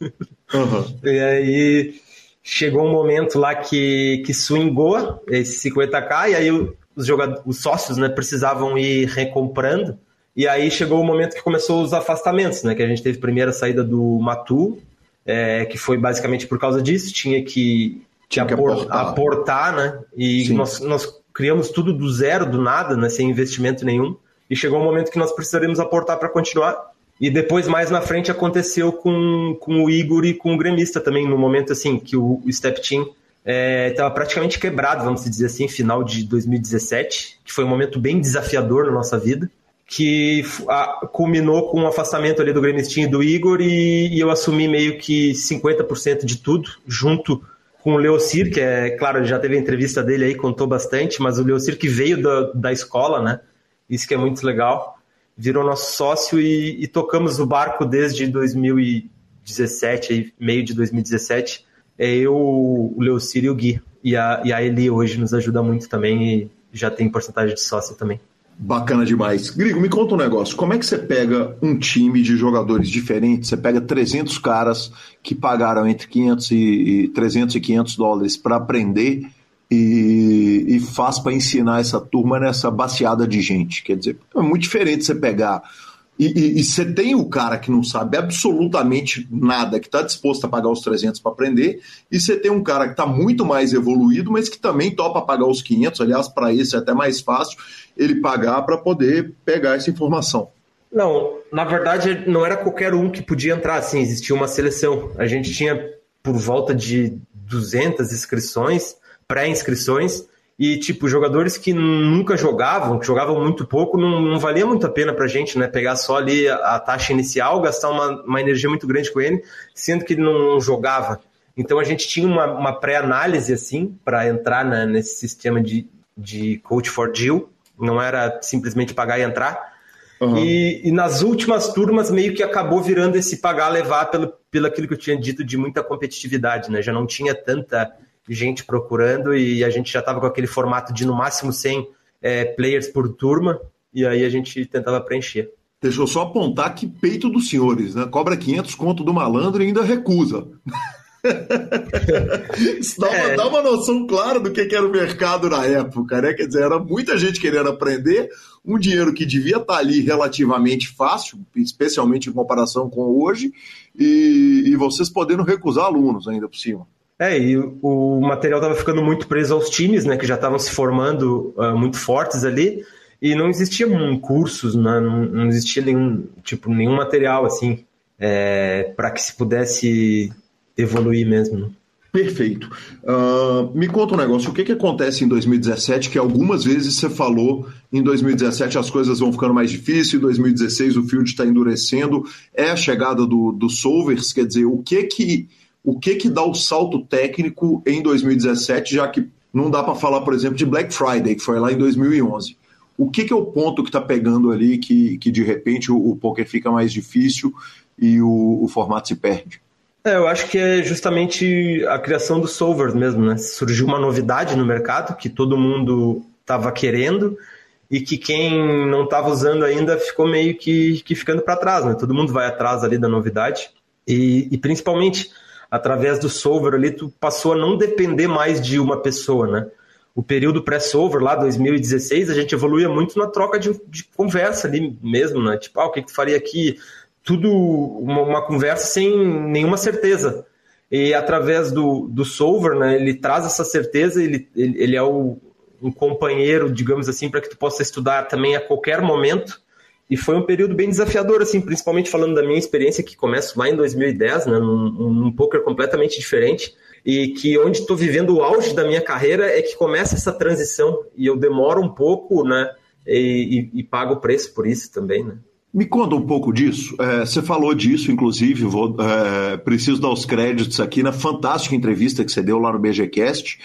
Uhum. E aí chegou um momento lá que, que swingou esse 50k, e aí os, jogadores, os sócios né, precisavam ir recomprando. E aí chegou o momento que começou os afastamentos, né? Que a gente teve a primeira saída do Matu, é, que foi basicamente por causa disso, tinha que, tinha que aportar. aportar, né? E nós, nós criamos tudo do zero, do nada, né? Sem investimento nenhum. E chegou um momento que nós precisaríamos aportar para continuar. E depois, mais na frente, aconteceu com, com o Igor e com o gremista também, no momento assim que o, Step Team estava é, praticamente quebrado, vamos dizer assim, final de 2017, que foi um momento bem desafiador na nossa vida, que a, culminou com o um afastamento ali do gremistinho e do Igor e, e eu assumi meio que 50% de tudo, junto com o Leocir, que é, claro, já teve a entrevista dele aí, contou bastante, mas o Leocir que veio da, da escola, né? Isso que é muito legal virou nosso sócio e, e tocamos o barco desde 2017, meio de 2017. É eu, o Leocírio e o Gui. E a, e a Eli hoje nos ajuda muito também e já tem porcentagem de sócio também. Bacana demais. Grigo, me conta um negócio. Como é que você pega um time de jogadores diferentes? Você pega 300 caras que pagaram entre 500 e 300 e 500 dólares para aprender e, e faz para ensinar essa turma nessa baseada de gente. Quer dizer, é muito diferente você pegar. E, você tem o cara que não sabe absolutamente nada, que está disposto a pagar os 300 para aprender, e você tem um cara que está muito mais evoluído, mas que também topa pagar os 500. Aliás, para esse é até mais fácil ele pagar para poder pegar essa informação. Não, na verdade, não era qualquer um que podia entrar, assim, existia uma seleção. A gente tinha por volta de 200 inscrições pré-inscrições e, tipo, jogadores que nunca jogavam, que jogavam muito pouco, não, não valia muito a pena pra gente, né? Pegar só ali a, a taxa inicial, gastar uma, uma energia muito grande com ele, sendo que ele não jogava. Então a gente tinha uma, uma pré-análise, assim, para entrar né, nesse sistema de, de coach for deal, não era simplesmente pagar e entrar. Uhum. E, e, nas últimas turmas meio que acabou virando esse pagar levar pelo, pelo aquilo que eu tinha dito de muita competitividade, né? Já não tinha tanta gente procurando e a gente já estava com aquele formato de no máximo 100 é, players por turma e aí a gente tentava preencher. Deixa eu só apontar que peito dos senhores, né? Cobra 500 conto do malandro e ainda recusa. Isso dá, é. uma, dá uma noção clara do que era o mercado na época, né? Quer dizer, era muita gente querendo aprender, um dinheiro que devia estar ali relativamente fácil, especialmente em comparação com hoje, e, e vocês podendo recusar alunos ainda por cima. É, e o material estava ficando muito preso aos times, né, que já estavam se formando uh, muito fortes ali, e não existiam cursos, né, não, não existia nenhum, tipo, nenhum material, assim, é, para que se pudesse evoluir mesmo. Né? Perfeito. Uh, me conta um negócio, o que, que acontece em 2017, que algumas vezes você falou em 2017 as coisas vão ficando mais difíceis, em 2016 o field está endurecendo, é a chegada do, do Solvers, quer dizer, o que que o que que dá o salto técnico em 2017, já que não dá para falar, por exemplo, de Black Friday, que foi lá em 2011. O que, que é o ponto que está pegando ali que, que de repente o, o poker fica mais difícil e o, o formato se perde? É, eu acho que é justamente a criação do solver mesmo, né? Surgiu uma novidade no mercado que todo mundo estava querendo e que quem não estava usando ainda ficou meio que, que ficando para trás, né? Todo mundo vai atrás ali da novidade e, e principalmente através do solver ali tu passou a não depender mais de uma pessoa, né? O período pré-solver lá, 2016, a gente evoluía muito na troca de, de conversa ali mesmo, né? Tipo, ah, o que, que tu faria aqui? tudo uma, uma, conversa sem nenhuma certeza. E através do, do solver, né, ele traz essa certeza, ele, ele, ele é o, um companheiro, digamos assim, para que tu possa estudar também a qualquer momento. E foi um período bem desafiador, assim, principalmente falando da minha experiência, que começa lá em 2010, né, num, num poker completamente diferente, e que onde estou vivendo o auge da minha carreira é que começa essa transição, e eu demoro um pouco, né, e, e, e pago o preço por isso também, né. Me conta um pouco disso. É, você falou disso, inclusive, vou, é, preciso dar os créditos aqui na fantástica entrevista que você deu lá no BGCast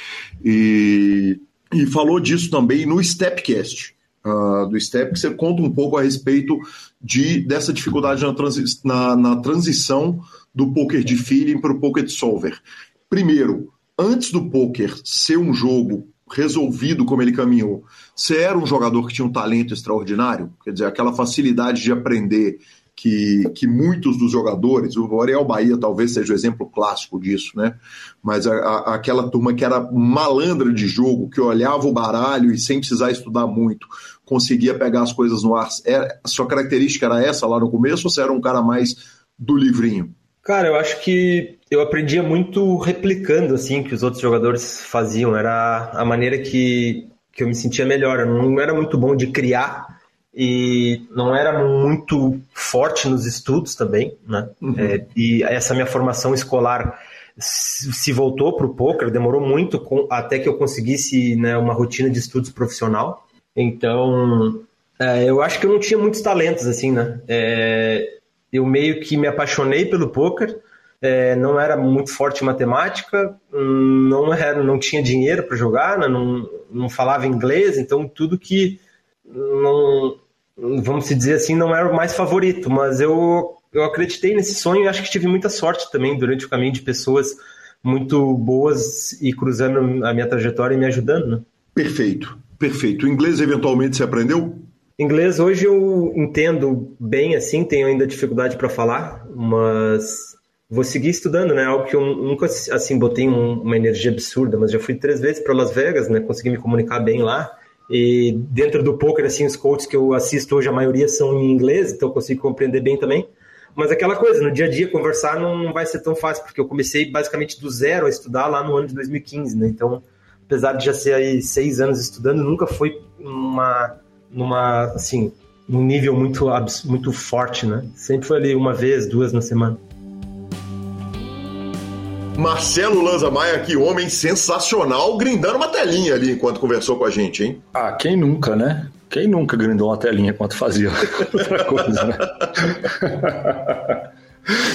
e, e falou disso também no Stepcast. Uh, do Step, que você conta um pouco a respeito de, dessa dificuldade na, transi na, na transição do poker de feeling para o poker de solver. Primeiro, antes do poker ser um jogo resolvido como ele caminhou, você era um jogador que tinha um talento extraordinário? Quer dizer, aquela facilidade de aprender que, que muitos dos jogadores, o Ariel Bahia talvez seja o exemplo clássico disso, né? Mas a, a, aquela turma que era malandra de jogo, que olhava o baralho e sem precisar estudar muito, conseguia pegar as coisas no ar. Era, é, sua característica era essa lá no começo ou você era um cara mais do livrinho? Cara, eu acho que eu aprendia muito replicando assim que os outros jogadores faziam. Era a maneira que, que eu me sentia melhor. Eu não era muito bom de criar e não era muito forte nos estudos também, né? Uhum. É, e essa minha formação escolar se voltou para o poker, demorou muito com, até que eu conseguisse né, uma rotina de estudos profissional. Então, é, eu acho que eu não tinha muitos talentos assim, né? É, eu meio que me apaixonei pelo poker. É, não era muito forte em matemática, não era, não tinha dinheiro para jogar, né, não, não falava inglês, então tudo que não, vamos dizer assim, não era o mais favorito, mas eu, eu acreditei nesse sonho e acho que tive muita sorte também durante o caminho de pessoas muito boas e cruzando a minha trajetória e me ajudando. Né? Perfeito, perfeito. O inglês eventualmente você aprendeu? Inglês hoje eu entendo bem, assim, tenho ainda dificuldade para falar, mas vou seguir estudando, né? Algo que eu nunca, assim, botei um, uma energia absurda, mas já fui três vezes para Las Vegas, né? Consegui me comunicar bem lá. E dentro do poker, assim, os coaches que eu assisto hoje, a maioria são em inglês, então eu consigo compreender bem também. Mas aquela coisa, no dia a dia, conversar não vai ser tão fácil, porque eu comecei basicamente do zero a estudar lá no ano de 2015, né? Então, apesar de já ser aí seis anos estudando, nunca foi uma numa, assim, num nível muito, muito forte, né? Sempre foi ali uma vez, duas na semana. Marcelo Lanza Maia, que homem sensacional, grindando uma telinha ali enquanto conversou com a gente, hein? Ah, quem nunca, né? Quem nunca grindou uma telinha enquanto fazia outra coisa, né?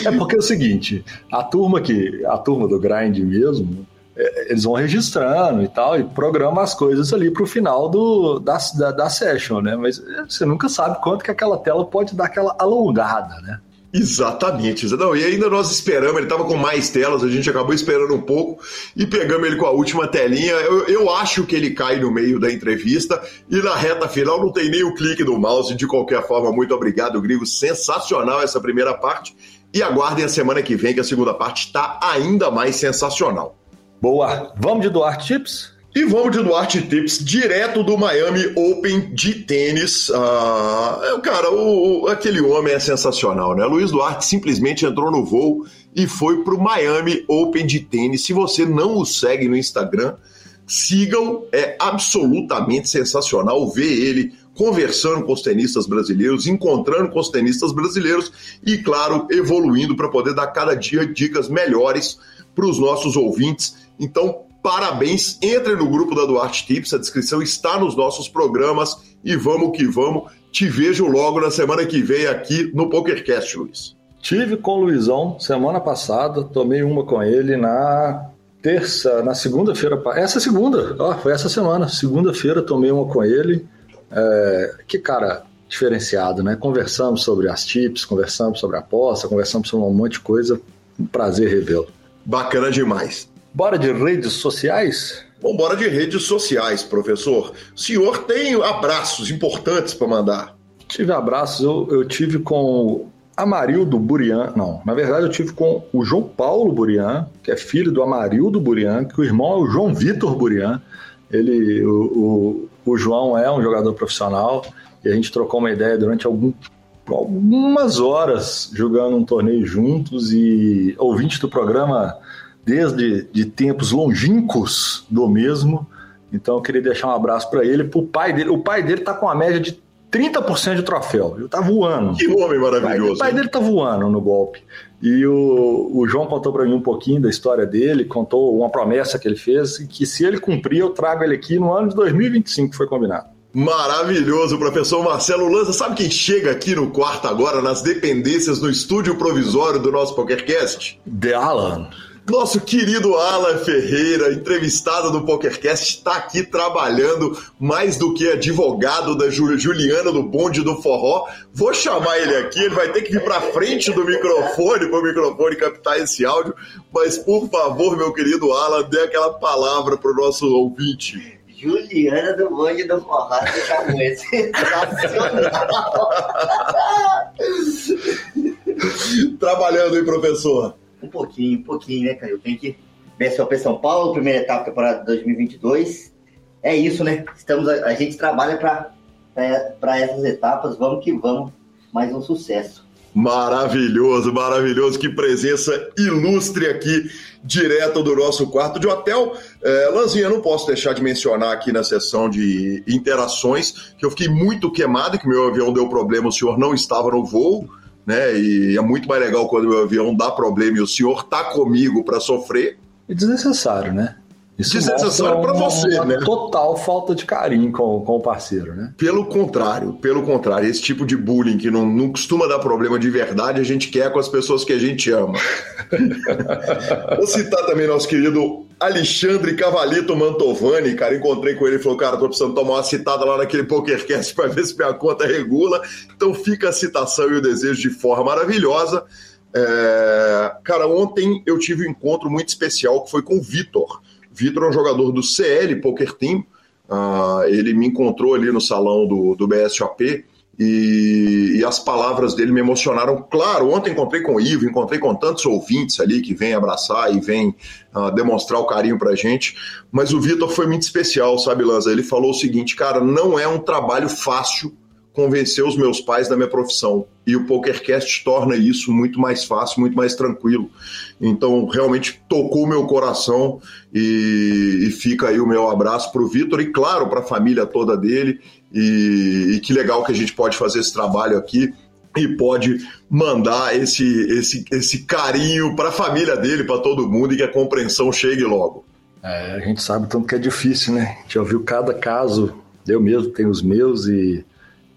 é porque é o seguinte, a turma que, a turma do grind mesmo, é, eles vão registrando e tal, e programa as coisas ali para o final do, da, da, da, session, né? Mas você nunca sabe quanto que aquela tela pode dar aquela alongada, né? Exatamente. Não, e ainda nós esperamos, ele estava com mais telas, a gente acabou esperando um pouco e pegamos ele com a última telinha. Eu, eu acho que ele cai no meio da entrevista e na reta final não tem nem o clique do mouse. De qualquer forma, muito obrigado, Grigo. Sensacional essa primeira parte. E aguardem a semana que vem, que a segunda parte está ainda mais sensacional. Boa. Vamos de Duarte Tips? E vamos de Duarte Tips, direto do Miami Open de tênis. Ah, cara, o, aquele homem é sensacional, né? Luiz Duarte simplesmente entrou no voo e foi para o Miami Open de tênis. Se você não o segue no Instagram, sigam, é absolutamente sensacional ver ele conversando com os tenistas brasileiros, encontrando com os tenistas brasileiros e, claro, evoluindo para poder dar cada dia dicas melhores para os nossos ouvintes. Então, parabéns, entre no grupo da Duarte Tips, a descrição está nos nossos programas e vamos que vamos. Te vejo logo na semana que vem aqui no PokerCast, Luiz. Tive com o Luizão semana passada, tomei uma com ele na terça, na segunda-feira, essa segunda, ó, foi essa semana, segunda-feira tomei uma com ele. É, que cara diferenciado, né? Conversamos sobre as tips, conversamos sobre a aposta, conversamos sobre um monte de coisa. Um prazer revê-lo. Bacana demais. Bora de redes sociais? Bom, bora de redes sociais, professor. O senhor tem abraços importantes para mandar. Tive abraços, eu, eu tive com Amarildo Burian, não, na verdade eu tive com o João Paulo Burian, que é filho do Amarildo Burian, que o irmão é o João Vitor Burian. Ele, o, o, o, João é um jogador profissional e a gente trocou uma ideia durante algum, algumas horas jogando um torneio juntos e ouvinte do programa desde de tempos longínquos do mesmo. Então eu queria deixar um abraço para ele, para o pai dele. O pai dele está com a média de 30% de troféu. Ele tá voando. Que homem maravilhoso. O pai, dele tá voando no golpe. E o, o João contou para mim um pouquinho da história dele, contou uma promessa que ele fez, que se ele cumprir, eu trago ele aqui no ano de 2025, que foi combinado. Maravilhoso, professor Marcelo Lanza. Sabe quem chega aqui no quarto agora, nas dependências, no estúdio provisório do nosso PokerCast? The Alan. Nosso querido Alan Ferreira, entrevistado do PokerCast, está aqui trabalhando mais do que advogado da Juliana do Bonde do Forró. Vou chamar ele aqui, ele vai ter que vir para frente do microfone para o microfone captar esse áudio. Mas, por favor, meu querido Alan, dê aquela palavra para o nosso ouvinte. Juliana do Bonde do Forró, você chamou esse. Trabalhando, hein, professor? Um pouquinho, um pouquinho, né, Caio? Tem que BSOP São Paulo, primeira etapa temporada 2022. É isso, né? Estamos, a, a gente trabalha para essas etapas, vamos que vamos, mais um sucesso. Maravilhoso, maravilhoso, que presença ilustre aqui, direto do nosso quarto de hotel. É, Lanzinha, não posso deixar de mencionar aqui na sessão de interações que eu fiquei muito queimado, que meu avião deu problema, o senhor não estava no voo né? E é muito mais legal quando o avião dá problema e o senhor tá comigo para sofrer. É desnecessário, né? Isso desnecessário para você, uma né? Total falta de carinho com, com o parceiro, né? Pelo contrário, pelo contrário, esse tipo de bullying que não, não costuma dar problema de verdade, a gente quer com as pessoas que a gente ama. Vou citar também nosso querido Alexandre Cavalito Mantovani, cara, encontrei com ele e falou, cara, tô precisando tomar uma citada lá naquele PokerCast para ver se minha conta regula. Então fica a citação e o desejo de forma maravilhosa. É... Cara, ontem eu tive um encontro muito especial que foi com o Vitor. Vitor é um jogador do CL Poker Team. Uh, ele me encontrou ali no salão do, do BSOP e, e, as palavras dele me emocionaram. Claro, ontem encontrei com o Ivo, encontrei com tantos ouvintes ali que vêm abraçar e vêm uh, demonstrar o carinho pra gente, mas o Vitor foi muito especial, sabe, Lanza? Ele falou o seguinte, cara, não é um trabalho fácil convencer os meus pais da minha profissão. E o PokerCast torna isso muito mais fácil, muito mais tranquilo. Então, realmente tocou meu coração e, e fica aí o meu abraço para o Vitor e, claro, para a família toda dele. E, e que legal que a gente pode fazer esse trabalho aqui e pode mandar esse, esse, esse carinho para a família dele, para todo mundo e que a compreensão chegue logo. É, a gente sabe tanto que é difícil, né? A gente já ouviu cada caso, eu mesmo tenho os meus e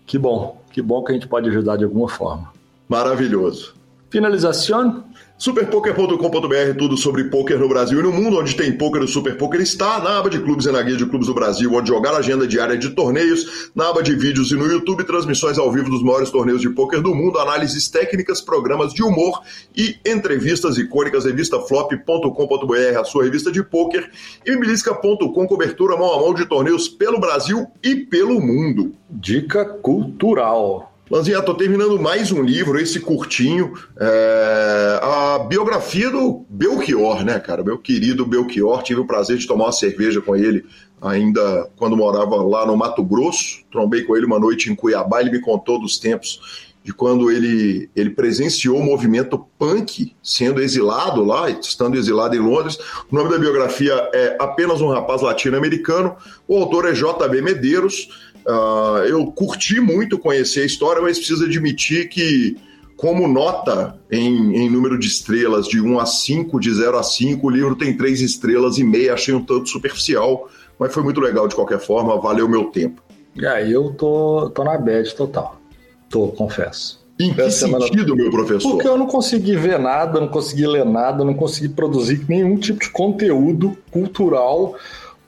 que bom, que bom que a gente pode ajudar de alguma forma. Maravilhoso. Finalização? Superpoker.com.br, tudo sobre poker no Brasil e no mundo, onde tem poker, o Super Poker está na aba de clubes e na guia de clubes do Brasil, onde jogar a agenda diária de torneios, na aba de vídeos e no YouTube, transmissões ao vivo dos maiores torneios de poker do mundo, análises técnicas, programas de humor e entrevistas icônicas, revista flop.com.br, a sua revista de poker, e mibilisca.com, cobertura mão a mão de torneios pelo Brasil e pelo mundo. Dica cultural. Lanzinha, tô terminando mais um livro, esse curtinho, é... a biografia do Belchior, né, cara? Meu querido Belchior, tive o prazer de tomar uma cerveja com ele ainda quando morava lá no Mato Grosso. Trombei com ele uma noite em Cuiabá, ele me contou dos tempos de quando ele, ele presenciou o movimento punk sendo exilado lá, estando exilado em Londres. O nome da biografia é Apenas um Rapaz Latino-Americano. O autor é J.B. Medeiros. Uh, eu curti muito conhecer a história, mas preciso admitir que, como nota em, em, número de estrelas de 1 a 5, de 0 a 5, o livro tem 3 estrelas e meia, achei um tanto superficial, mas foi muito legal de qualquer forma, valeu meu tempo. E aí eu tô, tô na bad total. Tô, confesso. Em que Essa sentido, semana... meu professor? Porque eu não consegui ver nada, não consegui ler nada, não consegui produzir nenhum tipo de conteúdo cultural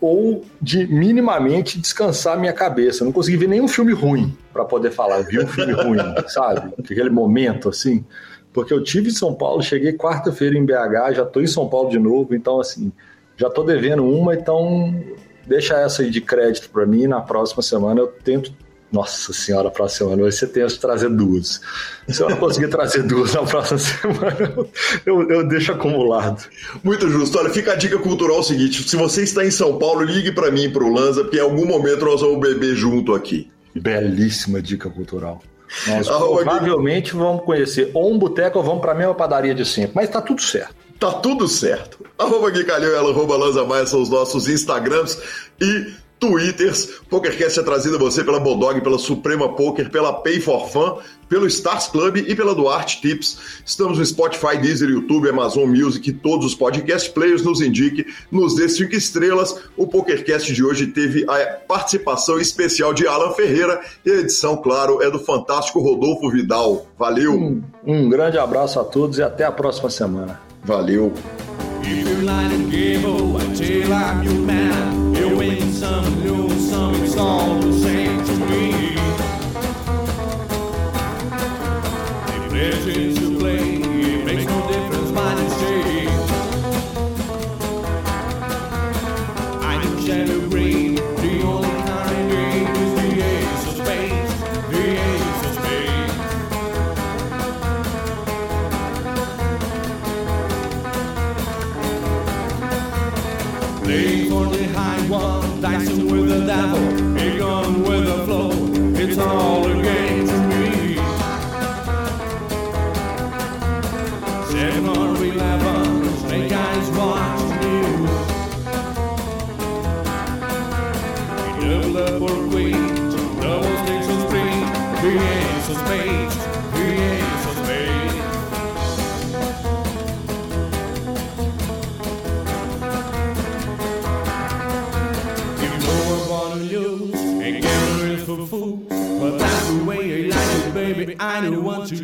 ou de minimamente descansar minha cabeça. Eu não consegui ver nenhum filme ruim para poder falar. Eu vi um filme ruim, sabe? Aquele momento assim. Porque eu tive em São Paulo, cheguei quarta-feira em BH, já estou em São Paulo de novo, então assim, já estou devendo uma, então deixa essa aí de crédito para mim. Na próxima semana eu tento nossa senhora, próxima semana vai ser tenso trazer duas. Se eu não conseguir trazer duas na próxima semana, eu, eu deixo acumulado. Muito justo. Olha, fica a dica cultural seguinte: se você está em São Paulo, ligue para mim para o Lanza, porque em algum momento nós vamos beber junto aqui. Belíssima dica cultural. Nós provavelmente vamos conhecer ou um boteco ou vamos para a mesma padaria de sempre, mas está tudo certo. Tá tudo certo. Arroba Gui Calhão e arroba Lanza Maia são os nossos Instagrams e Twitters. PokerCast é trazido a você pela Bodog, pela Suprema Poker, pela Pay for Fun, pelo Stars Club e pela Duarte Tips. Estamos no Spotify, Deezer, YouTube, Amazon Music, todos os podcast players nos indique, nos dê cinco estrelas. O PokerCast de hoje teve a participação especial de Alan Ferreira e a edição, claro, é do fantástico Rodolfo Vidal. Valeu! Um, um grande abraço a todos e até a próxima semana. Valeu! Win some, lose some, it's all the same to me. The pleasures you play, anyone to